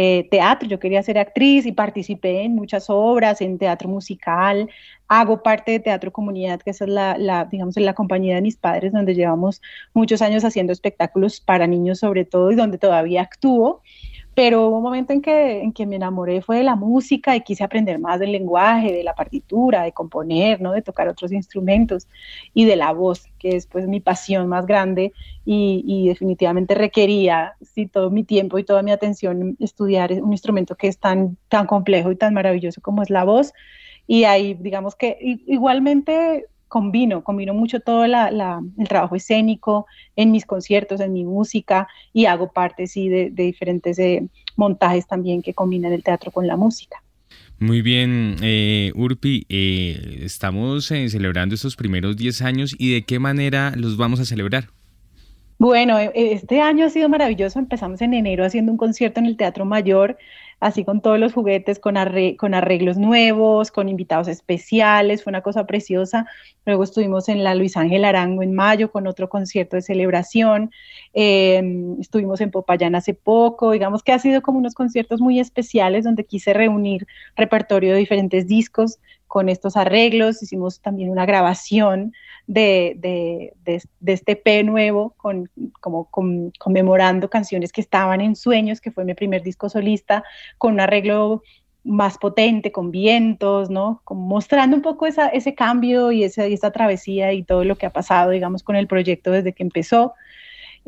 Eh, teatro, yo quería ser actriz y participé en muchas obras, en teatro musical, hago parte de Teatro Comunidad, que es la, la, digamos, la compañía de mis padres, donde llevamos muchos años haciendo espectáculos para niños sobre todo y donde todavía actúo pero hubo un momento en que, en que me enamoré fue de la música y quise aprender más del lenguaje, de la partitura, de componer, ¿no? de tocar otros instrumentos y de la voz, que es pues mi pasión más grande y, y definitivamente requería sí, todo mi tiempo y toda mi atención estudiar un instrumento que es tan, tan complejo y tan maravilloso como es la voz. Y ahí, digamos que igualmente combino, combino mucho todo la, el trabajo escénico en mis conciertos, en mi música y hago parte, sí, de, diferentes eh, montajes también que combinan el teatro con la música. Muy bien, eh, Urpi, eh, estamos celebrando estos primeros 10 años y de qué manera los vamos a celebrar. Bueno, este año ha sido maravilloso. Empezamos en enero haciendo un concierto en el Teatro Mayor así con todos los juguetes, con, con arreglos nuevos, con invitados especiales, fue una cosa preciosa. Luego estuvimos en la Luis Ángel Arango en mayo con otro concierto de celebración, em, estuvimos en Popayán hace poco, digamos que ha sido como unos conciertos muy especiales donde quise reunir repertorio de diferentes discos con estos arreglos, hicimos también una grabación de, de, de, este P nuevo, con, como conmemorando canciones que estaban en Sueños, que fue mi primer disco solista, con un arreglo más potente, con vientos, ¿no? Como mostrando un poco esa, ese cambio y esa, y esa travesía y todo lo que ha pasado, digamos, con el proyecto desde que empezó.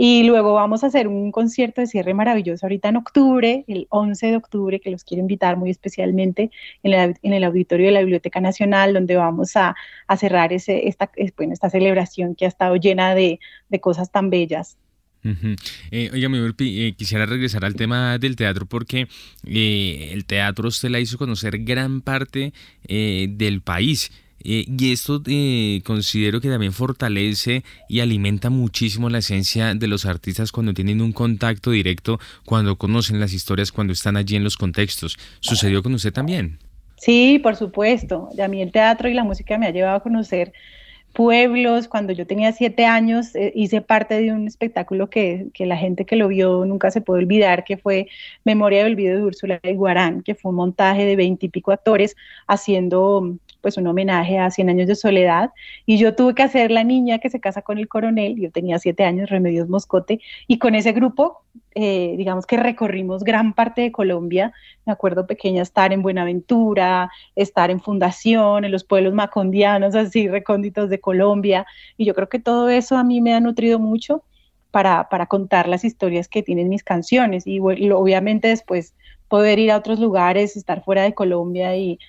Y luego vamos a hacer un concierto de cierre maravilloso ahorita en octubre, el 11 de octubre, que los quiero invitar muy especialmente en, el auditorio de la Biblioteca Nacional, donde vamos a, cerrar ese, esta, esta celebración que ha estado llena de, cosas tan bellas. eh, oiga, mi eh, quisiera regresar al tema del teatro porque eh, el teatro usted la hizo conocer gran parte eh, del país. Y esto considero que también fortalece y alimenta muchísimo la esencia de los artistas cuando tienen un contacto directo, cuando conocen las historias, cuando están allí en los contextos. ¿Sucedió con usted también? Sí, por supuesto. A mí el teatro y la música me ha llevado a conocer pueblos. Cuando yo tenía siete años eh, hice parte de un espectáculo que, que, la gente que lo vio nunca se puede olvidar, que fue Memoria del Video de Úrsula y Guarán, que fue un montaje de veintipico actores haciendo pues un homenaje a Cien años de soledad y yo tuve que hacer la niña que se casa con el coronel, yo tenía siete años, Remedios Moscote, y con ese grupo, eh, digamos que recorrimos gran parte de Colombia, me acuerdo pequeña estar en Buenaventura, estar en Fundación, en los pueblos macondianos, así recónditos de Colombia, y yo creo que todo eso a mí me ha nutrido mucho. Para, para contar las historias que tienen mis canciones y obviamente después poder ir a otros lugares, estar fuera de Colombia y,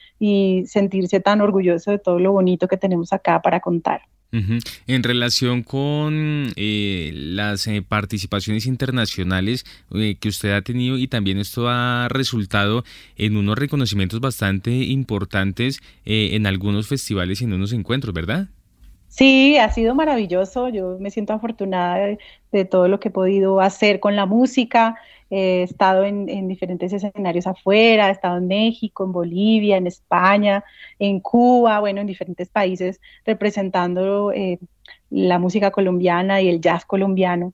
sentirse tan orgulloso de todo lo bonito que tenemos acá para contar. En relación con eh, las eh, participaciones internacionales eh, que usted ha tenido y también esto ha resultado en unos reconocimientos bastante importantes en algunos festivales y en unos encuentros, ¿verdad? Sí, ha sido maravilloso. Yo me siento afortunada de todo lo que he podido hacer con la música he estado en, diferentes escenarios afuera, he estado en México, en Bolivia, en España, en Cuba, bueno, en diferentes países representando eh, la música colombiana y el jazz colombiano.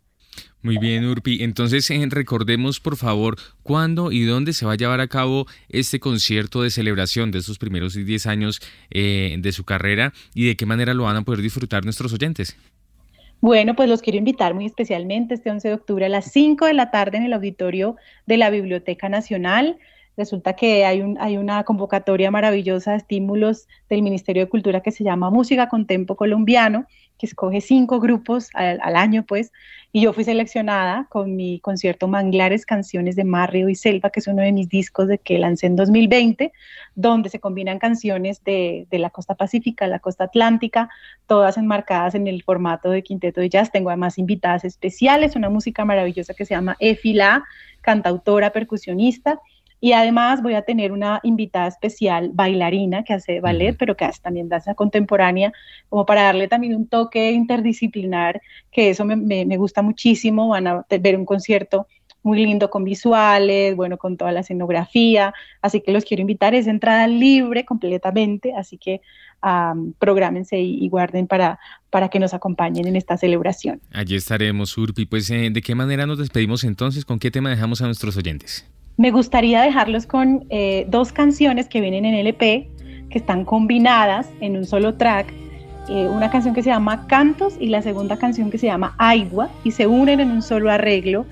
Muy bien, Urpi. Entonces, eh, recordemos, por favor, cuándo y dónde se va a llevar a cabo este concierto de celebración de estos primeros 10 años eh, de su carrera y de qué manera lo van a poder disfrutar nuestros oyentes. Bueno, pues los quiero invitar muy especialmente este 11 de octubre a las 5 de la tarde en el auditorio de la Biblioteca Nacional. Resulta que hay, un, una convocatoria maravillosa de estímulos del Ministerio de Cultura que se llama Música con Tempo Colombiano que escoge cinco grupos al, año, pues, y yo fui seleccionada con mi concierto Manglares, Canciones de Mar, Río y Selva, que es uno de mis discos de que lancé en 2020, donde se combinan canciones de, de la costa pacífica, la costa atlántica, todas enmarcadas en el formato de quinteto de jazz. Tengo además invitadas especiales, una música maravillosa que se llama Efila, cantautora, percusionista, y además voy a tener una invitada especial, bailarina, que hace ballet, pero que hace también danza contemporánea, como para darle también un toque interdisciplinar, que eso me, me, gusta muchísimo. Van a ver un concierto muy lindo con visuales, bueno, con toda la escenografía, así que los quiero invitar, es entrada libre completamente, así que um, prográmense y, guarden para, para que nos acompañen en esta celebración. Allí estaremos, Urpi, pues eh, ¿de qué manera nos despedimos entonces? ¿Con qué tema dejamos a nuestros oyentes? Me gustaría dejarlos con eh, dos canciones que vienen en LP, que están combinadas en un solo track. Eh, una canción que se llama Cantos y la segunda canción que se llama Agua y se unen en un solo arreglo.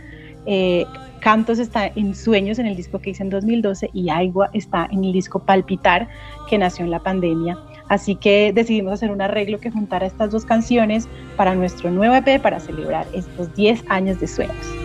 Eh, Cantos está en Sueños en el disco que hice en 2012 y Agua está en el disco Palpitar que nació en la pandemia. Así que decidimos hacer un arreglo que juntara estas dos canciones para nuestro nuevo EP para celebrar estos 10 años de Sueños.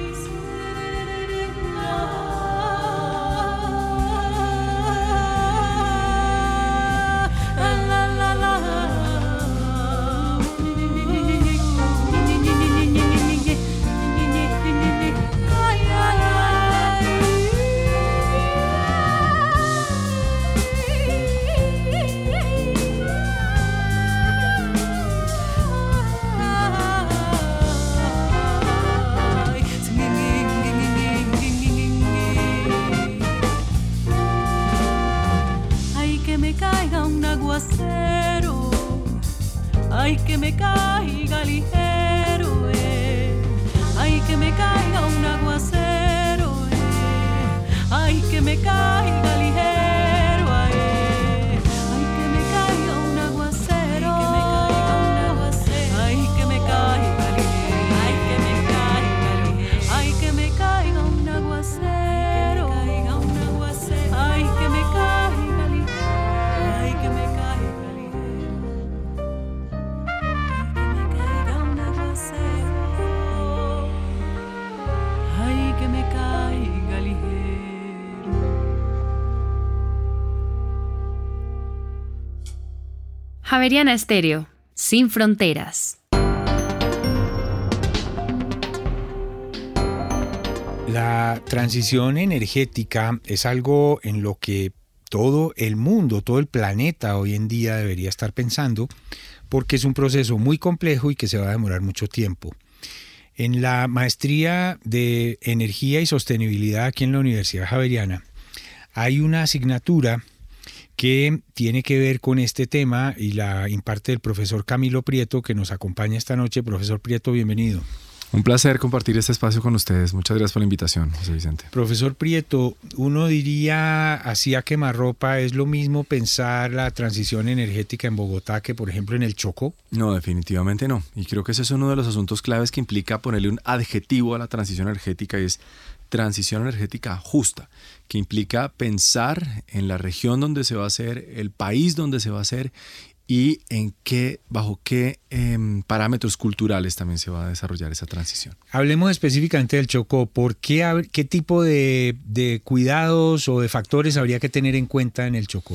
Javeriana Estéreo, sin fronteras. La transición energética es algo en lo que todo el mundo, todo el planeta hoy en día debería estar pensando, porque es un proceso muy complejo y que se va a demorar mucho tiempo. En la maestría de energía y sostenibilidad aquí en la Universidad Javeriana hay una asignatura que tiene que ver con este tema y la imparte el profesor Camilo Prieto que nos acompaña esta noche. Profesor Prieto, bienvenido. Un placer compartir este espacio con ustedes. Muchas gracias por la invitación, José Vicente. Profesor Prieto, uno diría así a quemarropa, ¿es lo mismo pensar la transición energética en Bogotá que, por ejemplo, en el Chocó? No, definitivamente no. Y creo que ese es uno de los asuntos claves que implica ponerle un adjetivo a la transición energética y es transición energética justa, que implica pensar en la región donde se va a hacer, el país donde se va a hacer y en qué, bajo qué em, parámetros culturales también se va a desarrollar esa transición. Hablemos específicamente del Chocó. ¿Por qué, qué tipo de, de, cuidados o de factores habría que tener en cuenta en el Chocó?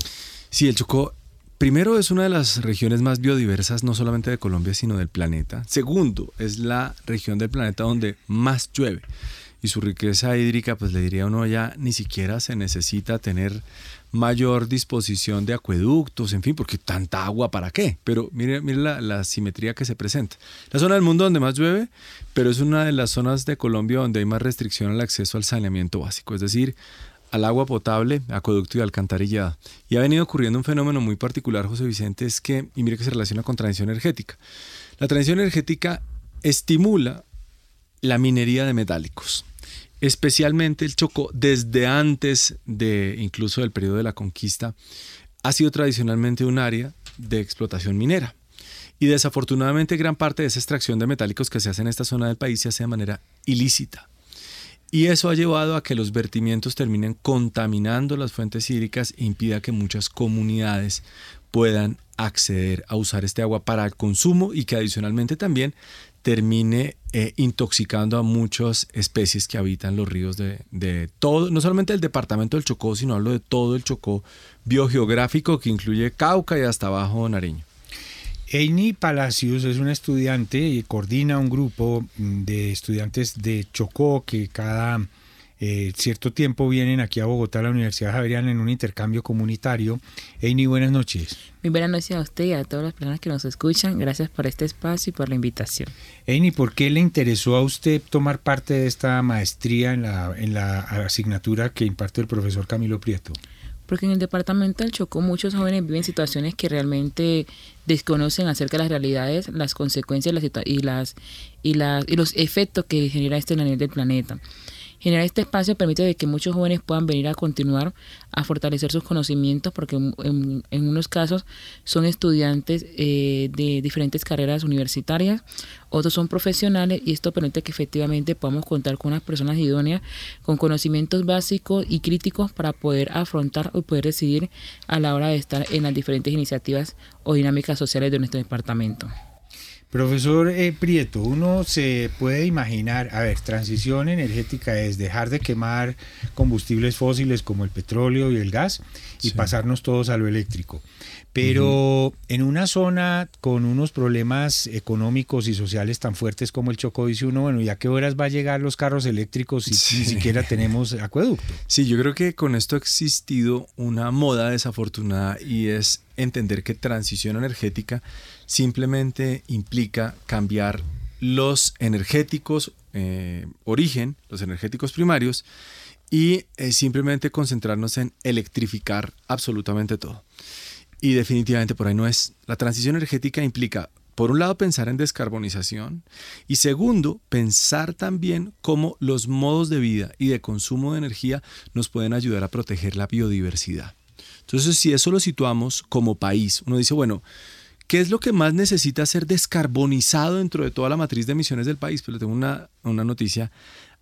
Sí, el Chocó primero es una de las regiones más biodiversas, no solamente de Colombia, sino del planeta. Segundo, es la región del planeta donde más llueve. Y su riqueza hídrica, pues le diría uno ya, ni siquiera se necesita tener mayor disposición de acueductos, en fin, porque tanta agua para qué. Pero mire, mire la, simetría que se presenta. La zona del mundo donde más llueve, pero es una de las zonas de Colombia donde hay más restricción al acceso al saneamiento básico, es decir, al agua potable, acueducto y alcantarillado. Y ha venido ocurriendo un fenómeno muy particular, José Vicente, es que, y mire que se relaciona con transición energética. La transición energética estimula la minería de metálicos especialmente el Chocó, desde antes de incluso del periodo de la conquista, ha sido tradicionalmente un área de explotación minera. Y desafortunadamente gran parte de esa extracción de metálicos que se hace en esta zona del país se hace de manera ilícita. Y eso ha llevado a que los vertimientos terminen contaminando las fuentes hídricas e impida que muchas comunidades puedan acceder a usar este agua para el consumo y que adicionalmente también termine eh, intoxicando a muchas especies que habitan los ríos de, todo, no solamente del departamento del Chocó, sino hablo de todo el Chocó biogeográfico que incluye Cauca y hasta abajo Nariño. Eini Palacios es una estudiante y coordina un grupo de estudiantes de Chocó que cada eh, cierto tiempo vienen aquí a Bogotá, a la Universidad Javeriana, en un intercambio comunitario. Eini, buenas noches. Muy buenas noches a usted y a todas las personas que nos escuchan. Gracias por este espacio y por la invitación. Eini, ¿por qué le interesó a usted tomar parte de esta maestría en la, en la asignatura que imparte el profesor Camilo Prieto? Porque en el departamento del Chocó muchos jóvenes viven situaciones que realmente desconocen acerca de las realidades, las consecuencias y, las, y, las, y los efectos que genera este en nivel del planeta. Generar este espacio permite de que muchos jóvenes puedan venir a continuar a fortalecer sus conocimientos porque en, unos casos son estudiantes eh, de diferentes carreras universitarias, otros son profesionales y esto permite que efectivamente podamos contar con unas personas idóneas con conocimientos básicos y críticos para poder afrontar o poder decidir a la hora de estar en las diferentes iniciativas o dinámicas sociales de nuestro departamento. Profesor eh, Prieto, uno se puede imaginar, a ver, transición energética es dejar de quemar combustibles fósiles como el petróleo y el gas y pasarnos todos a lo eléctrico. Pero en una zona con unos problemas económicos y sociales tan fuertes como el Chocó, dice uno, bueno, ¿ya qué horas va a llegar los carros eléctricos si ni siquiera tenemos acueducto? Sí, yo creo que con esto ha existido una moda desafortunada y es entender que transición energética simplemente implica cambiar los energéticos eh, origen, los energéticos primarios, y eh, simplemente concentrarnos en electrificar absolutamente todo. Y definitivamente por ahí no es. La transición energética implica, por un lado, pensar en descarbonización y segundo, pensar también cómo los modos de vida y de consumo de energía nos pueden ayudar a proteger la biodiversidad. Entonces, si eso lo situamos como país, uno dice, bueno, ¿Qué es lo que más necesita ser descarbonizado dentro de toda la matriz de emisiones del país? Pues le tengo una, noticia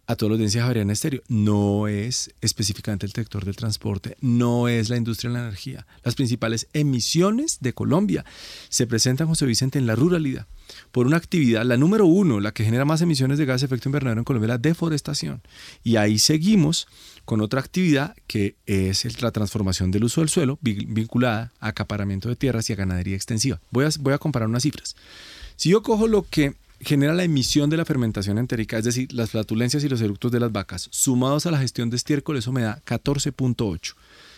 a todos los de Javeriana Estéreo. No es específicamente el sector del transporte, no es la industria de la energía. Las principales emisiones de Colombia se presentan, José Vicente, en la ruralidad por una actividad, la número uno, la que genera más emisiones de gas de efecto invernadero en Colombia, la deforestación. Y ahí seguimos con otra actividad que es la transformación del uso del suelo vinculada a acaparamiento de tierras y a ganadería extensiva. Voy a, voy a comparar unas cifras. Si yo cojo lo que genera la emisión de la fermentación entérica, es decir, las flatulencias y los eructos de las vacas, sumados a la gestión de estiércol, eso me da 14.8.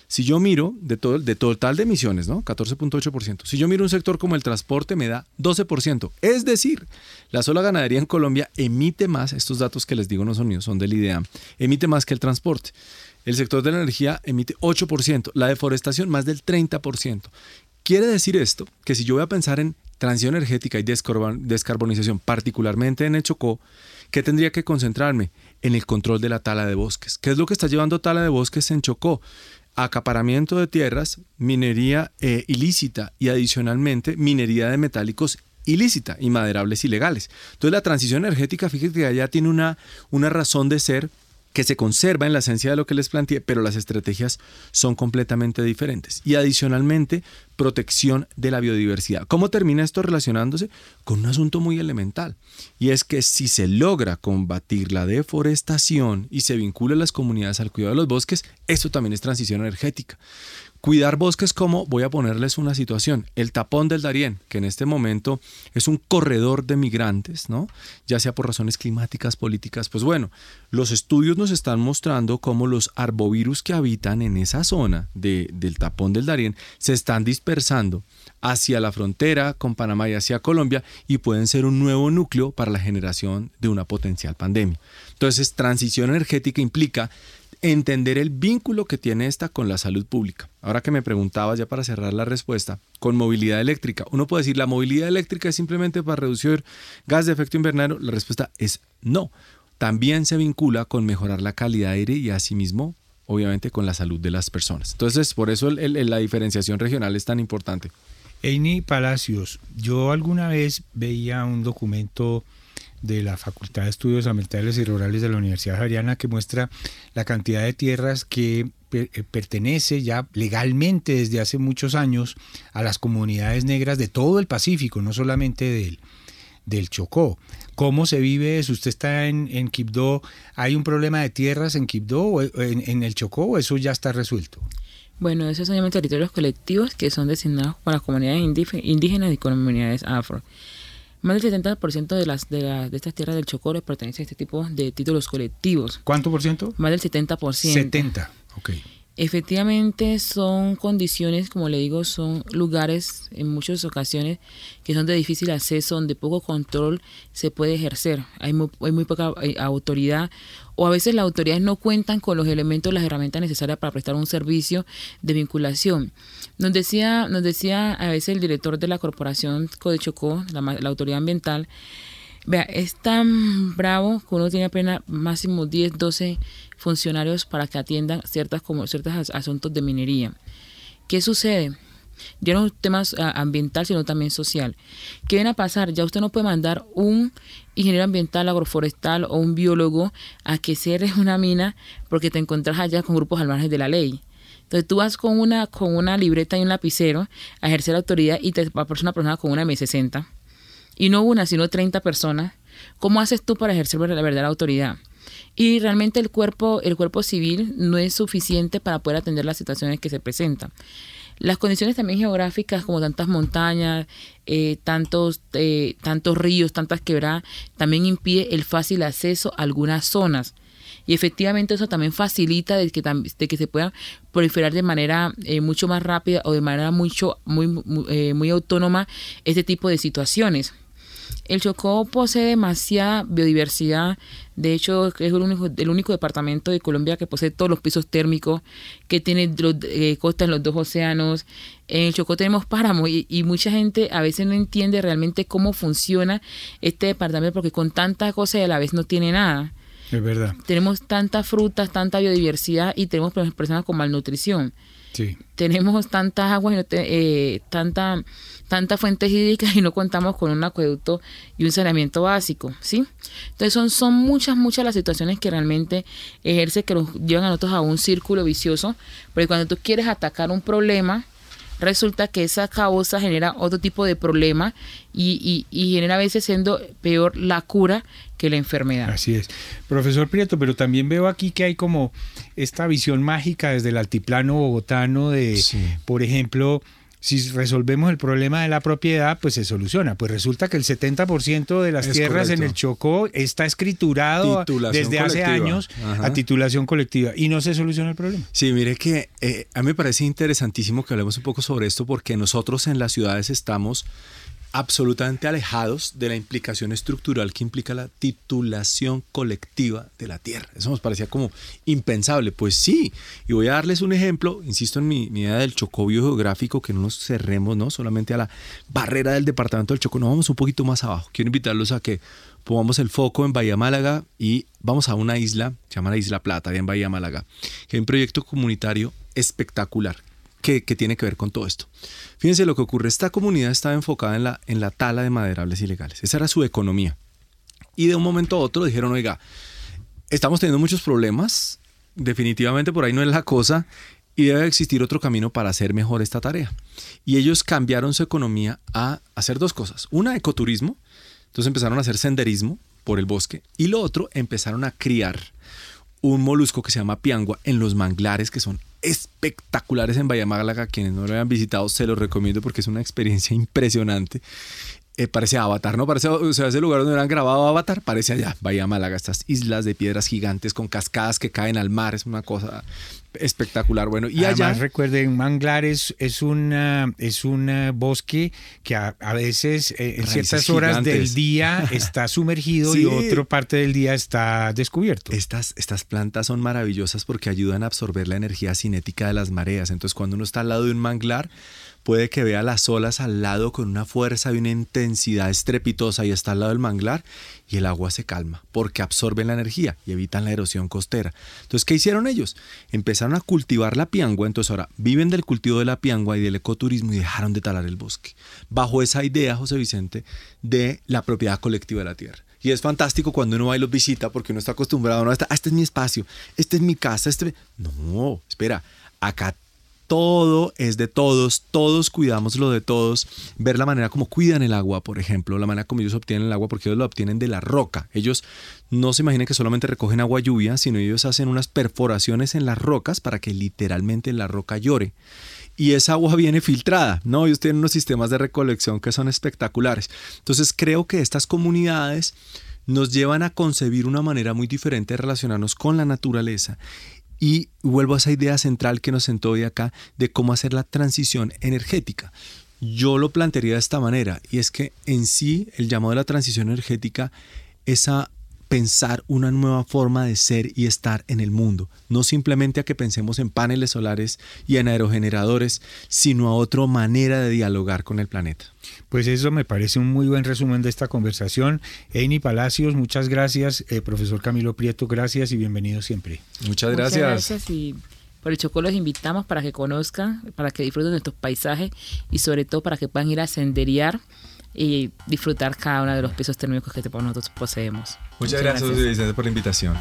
Si yo miro de, todo, de total de emisiones, ¿no? 14.8%. Si yo miro un sector como el transporte, me da 12%. Es decir, la sola ganadería en Colombia emite más, estos datos que les digo no son míos, son del IDEAM, emite más que el transporte. El sector de la energía emite 8%, la deforestación más del 30%. Quiere decir esto que si yo voy a pensar en transición energética y descarbonización, particularmente en el Chocó, ¿qué tendría que concentrarme? En el control de la tala de bosques. ¿Qué es lo que está llevando tala de bosques en Chocó? Acaparamiento de tierras, minería eh, ilícita y adicionalmente minería de metálicos ilícita y maderables ilegales. Entonces la transición energética, fíjate que allá tiene una, una razón de ser que se conserva en la esencia de lo que les planteé, pero las estrategias son completamente diferentes. Y adicionalmente, protección de la biodiversidad. ¿Cómo termina esto relacionándose? Con un asunto muy elemental. Y es que si se logra combatir la deforestación y se vincula a las comunidades al cuidado de los bosques, eso también es transición energética. Cuidar bosques como, voy a ponerles una situación, el tapón del Darién, que en este momento es un corredor de migrantes, ¿no? Ya sea por razones climáticas, políticas, pues bueno, los estudios nos están mostrando cómo los arbovirus que habitan en esa zona del tapón del Darién se están dispersando hacia la frontera con Panamá y hacia Colombia y pueden ser un nuevo núcleo para la generación de una potencial pandemia. Entonces, transición energética implica entender el vínculo que tiene esta con la salud pública. Ahora que me preguntabas ya para cerrar la respuesta, con movilidad eléctrica, uno puede decir, ¿la movilidad eléctrica es simplemente para reducir gas de efecto invernadero? La respuesta es no. También se vincula con mejorar la calidad de aire y asimismo, obviamente, con la salud de las personas. Entonces, por eso la diferenciación regional es tan importante. Eini Palacios, yo alguna vez veía un documento de la Facultad de Estudios Ambientales y Rurales de la Universidad Javeriana que muestra la cantidad de tierras que eh, pertenece ya legalmente desde hace muchos años a las comunidades negras de todo el Pacífico, no solamente del, del Chocó. ¿Cómo se vive eso? ¿Usted está en, en Quibdó? ¿Hay un problema de tierras en Quibdó o en, el Chocó o eso ya está resuelto? Bueno, esos son territorios colectivos que son designados para comunidades indígenas y comunidades afro. Más del 70% de las de, de estas tierras del Chocó pertenece a este tipo de títulos colectivos. ¿Cuánto por ciento? Más del 70%. 70, ok. Efectivamente son condiciones, como le digo, son lugares en muchas ocasiones que son de difícil acceso, donde poco control se puede ejercer. Hay muy, hay muy poca eh, autoridad o a veces las autoridades no cuentan con los elementos, las herramientas necesarias para prestar un servicio de vinculación. Nos decía, nos decía a veces el director de la corporación Codechocó, la, la autoridad ambiental, Vea, es tan bravo que uno tiene apenas máximo 10, 12 funcionarios para que atiendan ciertas, como, ciertos asuntos de minería. ¿Qué sucede? Ya no es un tema ah, ambiental, sino también social. ¿Qué viene a pasar? Ya usted no puede mandar un ingeniero ambiental, agroforestal o un biólogo a que cierres una mina porque te encuentras allá con grupos al margen de la ley. Entonces tú vas con una, con una libreta y un lapicero a ejercer autoridad y te aparece una persona con una M60 y no una, sino 30 personas, ¿cómo haces tú para ejercer la verdadera autoridad? Y realmente el cuerpo, el cuerpo civil no es suficiente para poder atender las situaciones que se presentan. Las condiciones también geográficas, como tantas montañas, eh, tantos, eh, tantos ríos, tantas quebradas, también impide el fácil acceso a algunas zonas. Y efectivamente eso también facilita de que, de que se pueda proliferar de manera eh, mucho más rápida o de manera mucho, muy, muy autónoma este tipo de situaciones. El Chocó posee demasiada biodiversidad. De hecho, es el único, el único departamento de Colombia que posee todos los pisos térmicos, que tiene los, eh, costas en los dos océanos. En el Chocó tenemos páramo y, y, mucha gente a veces no entiende realmente cómo funciona este departamento porque con tanta cosa y a la vez no tiene nada. Es verdad. Tenemos tantas frutas, tanta biodiversidad y tenemos personas con malnutrición. Sí. Tenemos tantas aguas y no eh, tanta tantas fuentes hídricas y no contamos con un acueducto y un saneamiento básico, ¿sí? Entonces son, son muchas, muchas las situaciones que realmente ejerce que nos llevan a nosotros a un círculo vicioso, porque cuando tú quieres atacar un problema, resulta que esa causa genera otro tipo de problema y, y, genera a veces siendo peor la cura que la enfermedad. Así es. Profesor Prieto, pero también veo aquí que hay como esta visión mágica desde el altiplano bogotano de, por ejemplo, si resolvemos el problema de la propiedad, pues se soluciona. Pues resulta que el 70% de las Es tierras en el Chocó está escriturado Titulación desde hace colectiva. años Ajá. a titulación colectiva y no se soluciona el problema. Sí, mire que eh, a mí me parece interesantísimo que hablemos un poco sobre esto porque nosotros en las ciudades estamos absolutamente alejados de la implicación estructural que implica la titulación colectiva de la tierra. Eso nos parecía como impensable. Pues sí, y voy a darles un ejemplo, insisto en mi, idea del Chocó biogeográfico, que no nos cerremos ¿no? solamente a la barrera del departamento del Chocó, no vamos un poquito más abajo. Quiero invitarlos a que pongamos el foco en Bahía Málaga y vamos a una isla, se llama la Isla Plata, en Bahía Málaga, que hay un proyecto comunitario espectacular que, tiene que ver con todo esto. Fíjense lo que ocurre, esta comunidad estaba enfocada en la, en la tala de maderables ilegales, esa era su economía. Y de un momento a otro dijeron, oiga, estamos teniendo muchos problemas, definitivamente por ahí no es la cosa, y debe existir otro camino para hacer mejor esta tarea. Y ellos cambiaron su economía a hacer dos cosas. Una, ecoturismo, entonces empezaron a hacer senderismo por el bosque, y lo otro, empezaron a criar un molusco que se llama piangua en los manglares que son espectaculares en Bahía Málaga. Quienes no lo hayan visitado, se los recomiendo porque es una experiencia impresionante. Eh, parece Avatar, ¿no? Parece, o sea, ese lugar donde han grabado Avatar, parece allá, Bahía Málaga, estas islas de piedras gigantes con cascadas que caen al mar, es una cosa espectacular. Bueno, y Además, allá... recuerden, manglares es, una, es un eh, bosque que a, a veces eh, en ciertas horas del día está sumergido Sí. y otra parte del día está descubierto. Estas, estas plantas son maravillosas porque ayudan a absorber la energía cinética de las mareas. Entonces, cuando uno está al lado de un manglar, puede que vea las olas al lado con una fuerza y una intensidad estrepitosa y está al lado del manglar y el agua se calma porque absorben la energía y evitan la erosión costera. Entonces, ¿qué hicieron ellos? Empezaron a cultivar la piangua, entonces ahora viven del cultivo de la piangua y del ecoturismo y dejaron de talar el bosque. Bajo esa idea, José Vicente, de la propiedad colectiva de la tierra. Y es fantástico cuando uno va y los visita porque uno está acostumbrado, no, Esta- ah, este es mi espacio, este es mi casa, este... No, espera, acá todo es de todos, todos cuidamos lo de todos, ver la manera como cuidan el agua, por ejemplo, la manera como ellos obtienen el agua, porque ellos lo obtienen de la roca. Ellos no se imaginen que solamente recogen agua lluvia, sino ellos hacen unas perforaciones en las rocas para que literalmente la roca llore. Y esa agua viene filtrada, ¿no? Ellos tienen unos sistemas de recolección que son espectaculares. Entonces creo que estas comunidades nos llevan a concebir una manera muy diferente de relacionarnos con la naturaleza y vuelvo a esa idea central que nos sentó hoy acá de cómo hacer la transición energética. Yo lo plantearía de esta manera, y es que en sí el llamado de la transición energética es a pensar una nueva forma de ser y estar en el mundo, no simplemente a que pensemos en paneles solares y en aerogeneradores, sino a otra manera de dialogar con el planeta. Pues eso me parece un muy buen resumen de esta conversación. Eini Palacios, muchas gracias. Eh, profesor Camilo Prieto, gracias y bienvenido siempre. Muchas Muchas gracias. gracias y por el Chocó los invitamos para que conozcan, para que disfruten de estos paisajes y sobre todo para que puedan ir a senderear y disfrutar cada uno de los pisos térmicos que nosotros poseemos. Muchas gracias, José Vicente, por la invitación.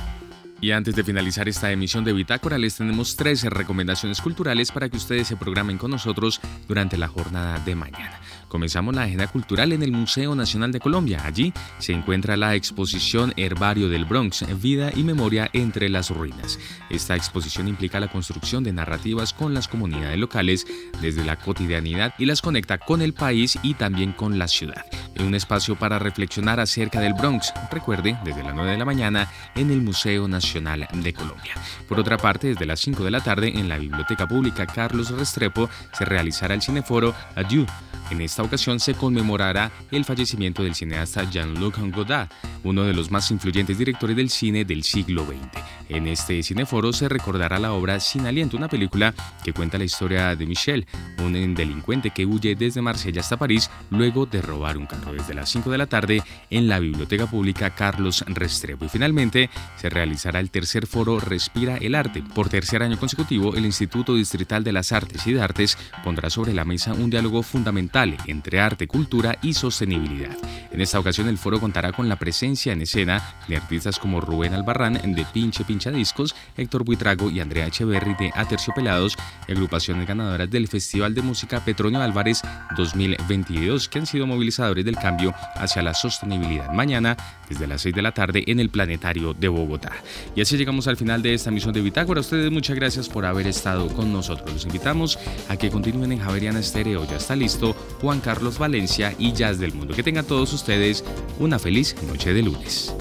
Y antes de finalizar esta emisión de Bitácora, les tenemos tres recomendaciones culturales para que ustedes se programen con nosotros durante la jornada de mañana. Comenzamos la agenda cultural en el Museo Nacional de Colombia. Allí se encuentra la exposición Herbario del Bronx, Vida y Memoria entre las Ruinas. Esta exposición implica la construcción de narrativas con las comunidades locales desde la cotidianidad y las conecta con el país y también con la ciudad. En un espacio para reflexionar acerca del Bronx, recuerde, desde las 9 de la mañana en el Museo Nacional de Colombia. Por otra parte, desde las 5 de la tarde en la Biblioteca Pública Carlos Restrepo se realizará el cineforo Adieu. En esta ocasión se conmemorará el fallecimiento del cineasta Jean-Luc Godard, uno de los más influyentes directores del cine del siglo XX. En este cineforo se recordará la obra Sin Aliento, una película que cuenta la historia de Michel, un delincuente que huye desde Marsella hasta París luego de robar un carro desde las 5 de la tarde en la Biblioteca Pública Carlos Restrepo. Y finalmente se realizará el tercer foro Respira el Arte. Por tercer año consecutivo, el Instituto Distrital de las Artes y de Artes pondrá sobre la mesa un diálogo fundamental entre arte, cultura y sostenibilidad. En esta ocasión el foro contará con la presencia en escena de artistas como Rubén Albarrán de Pinche Pinche Pinchadiscos, Héctor Buitrago y Andrea Echeverry de Aterciopelados, agrupaciones ganadoras del Festival de Música Petronio Álvarez 2022, que han sido movilizadores del cambio hacia la sostenibilidad. Mañana, desde las 6 de la tarde, en el Planetario de Bogotá. Y así llegamos al final de esta misión de Bitácora. A ustedes muchas gracias por haber estado con nosotros. Los invitamos a que continúen en Javeriana Estéreo. Ya está listo Juan Carlos Valencia y Jazz del Mundo. Que tengan todos ustedes una feliz noche de lunes.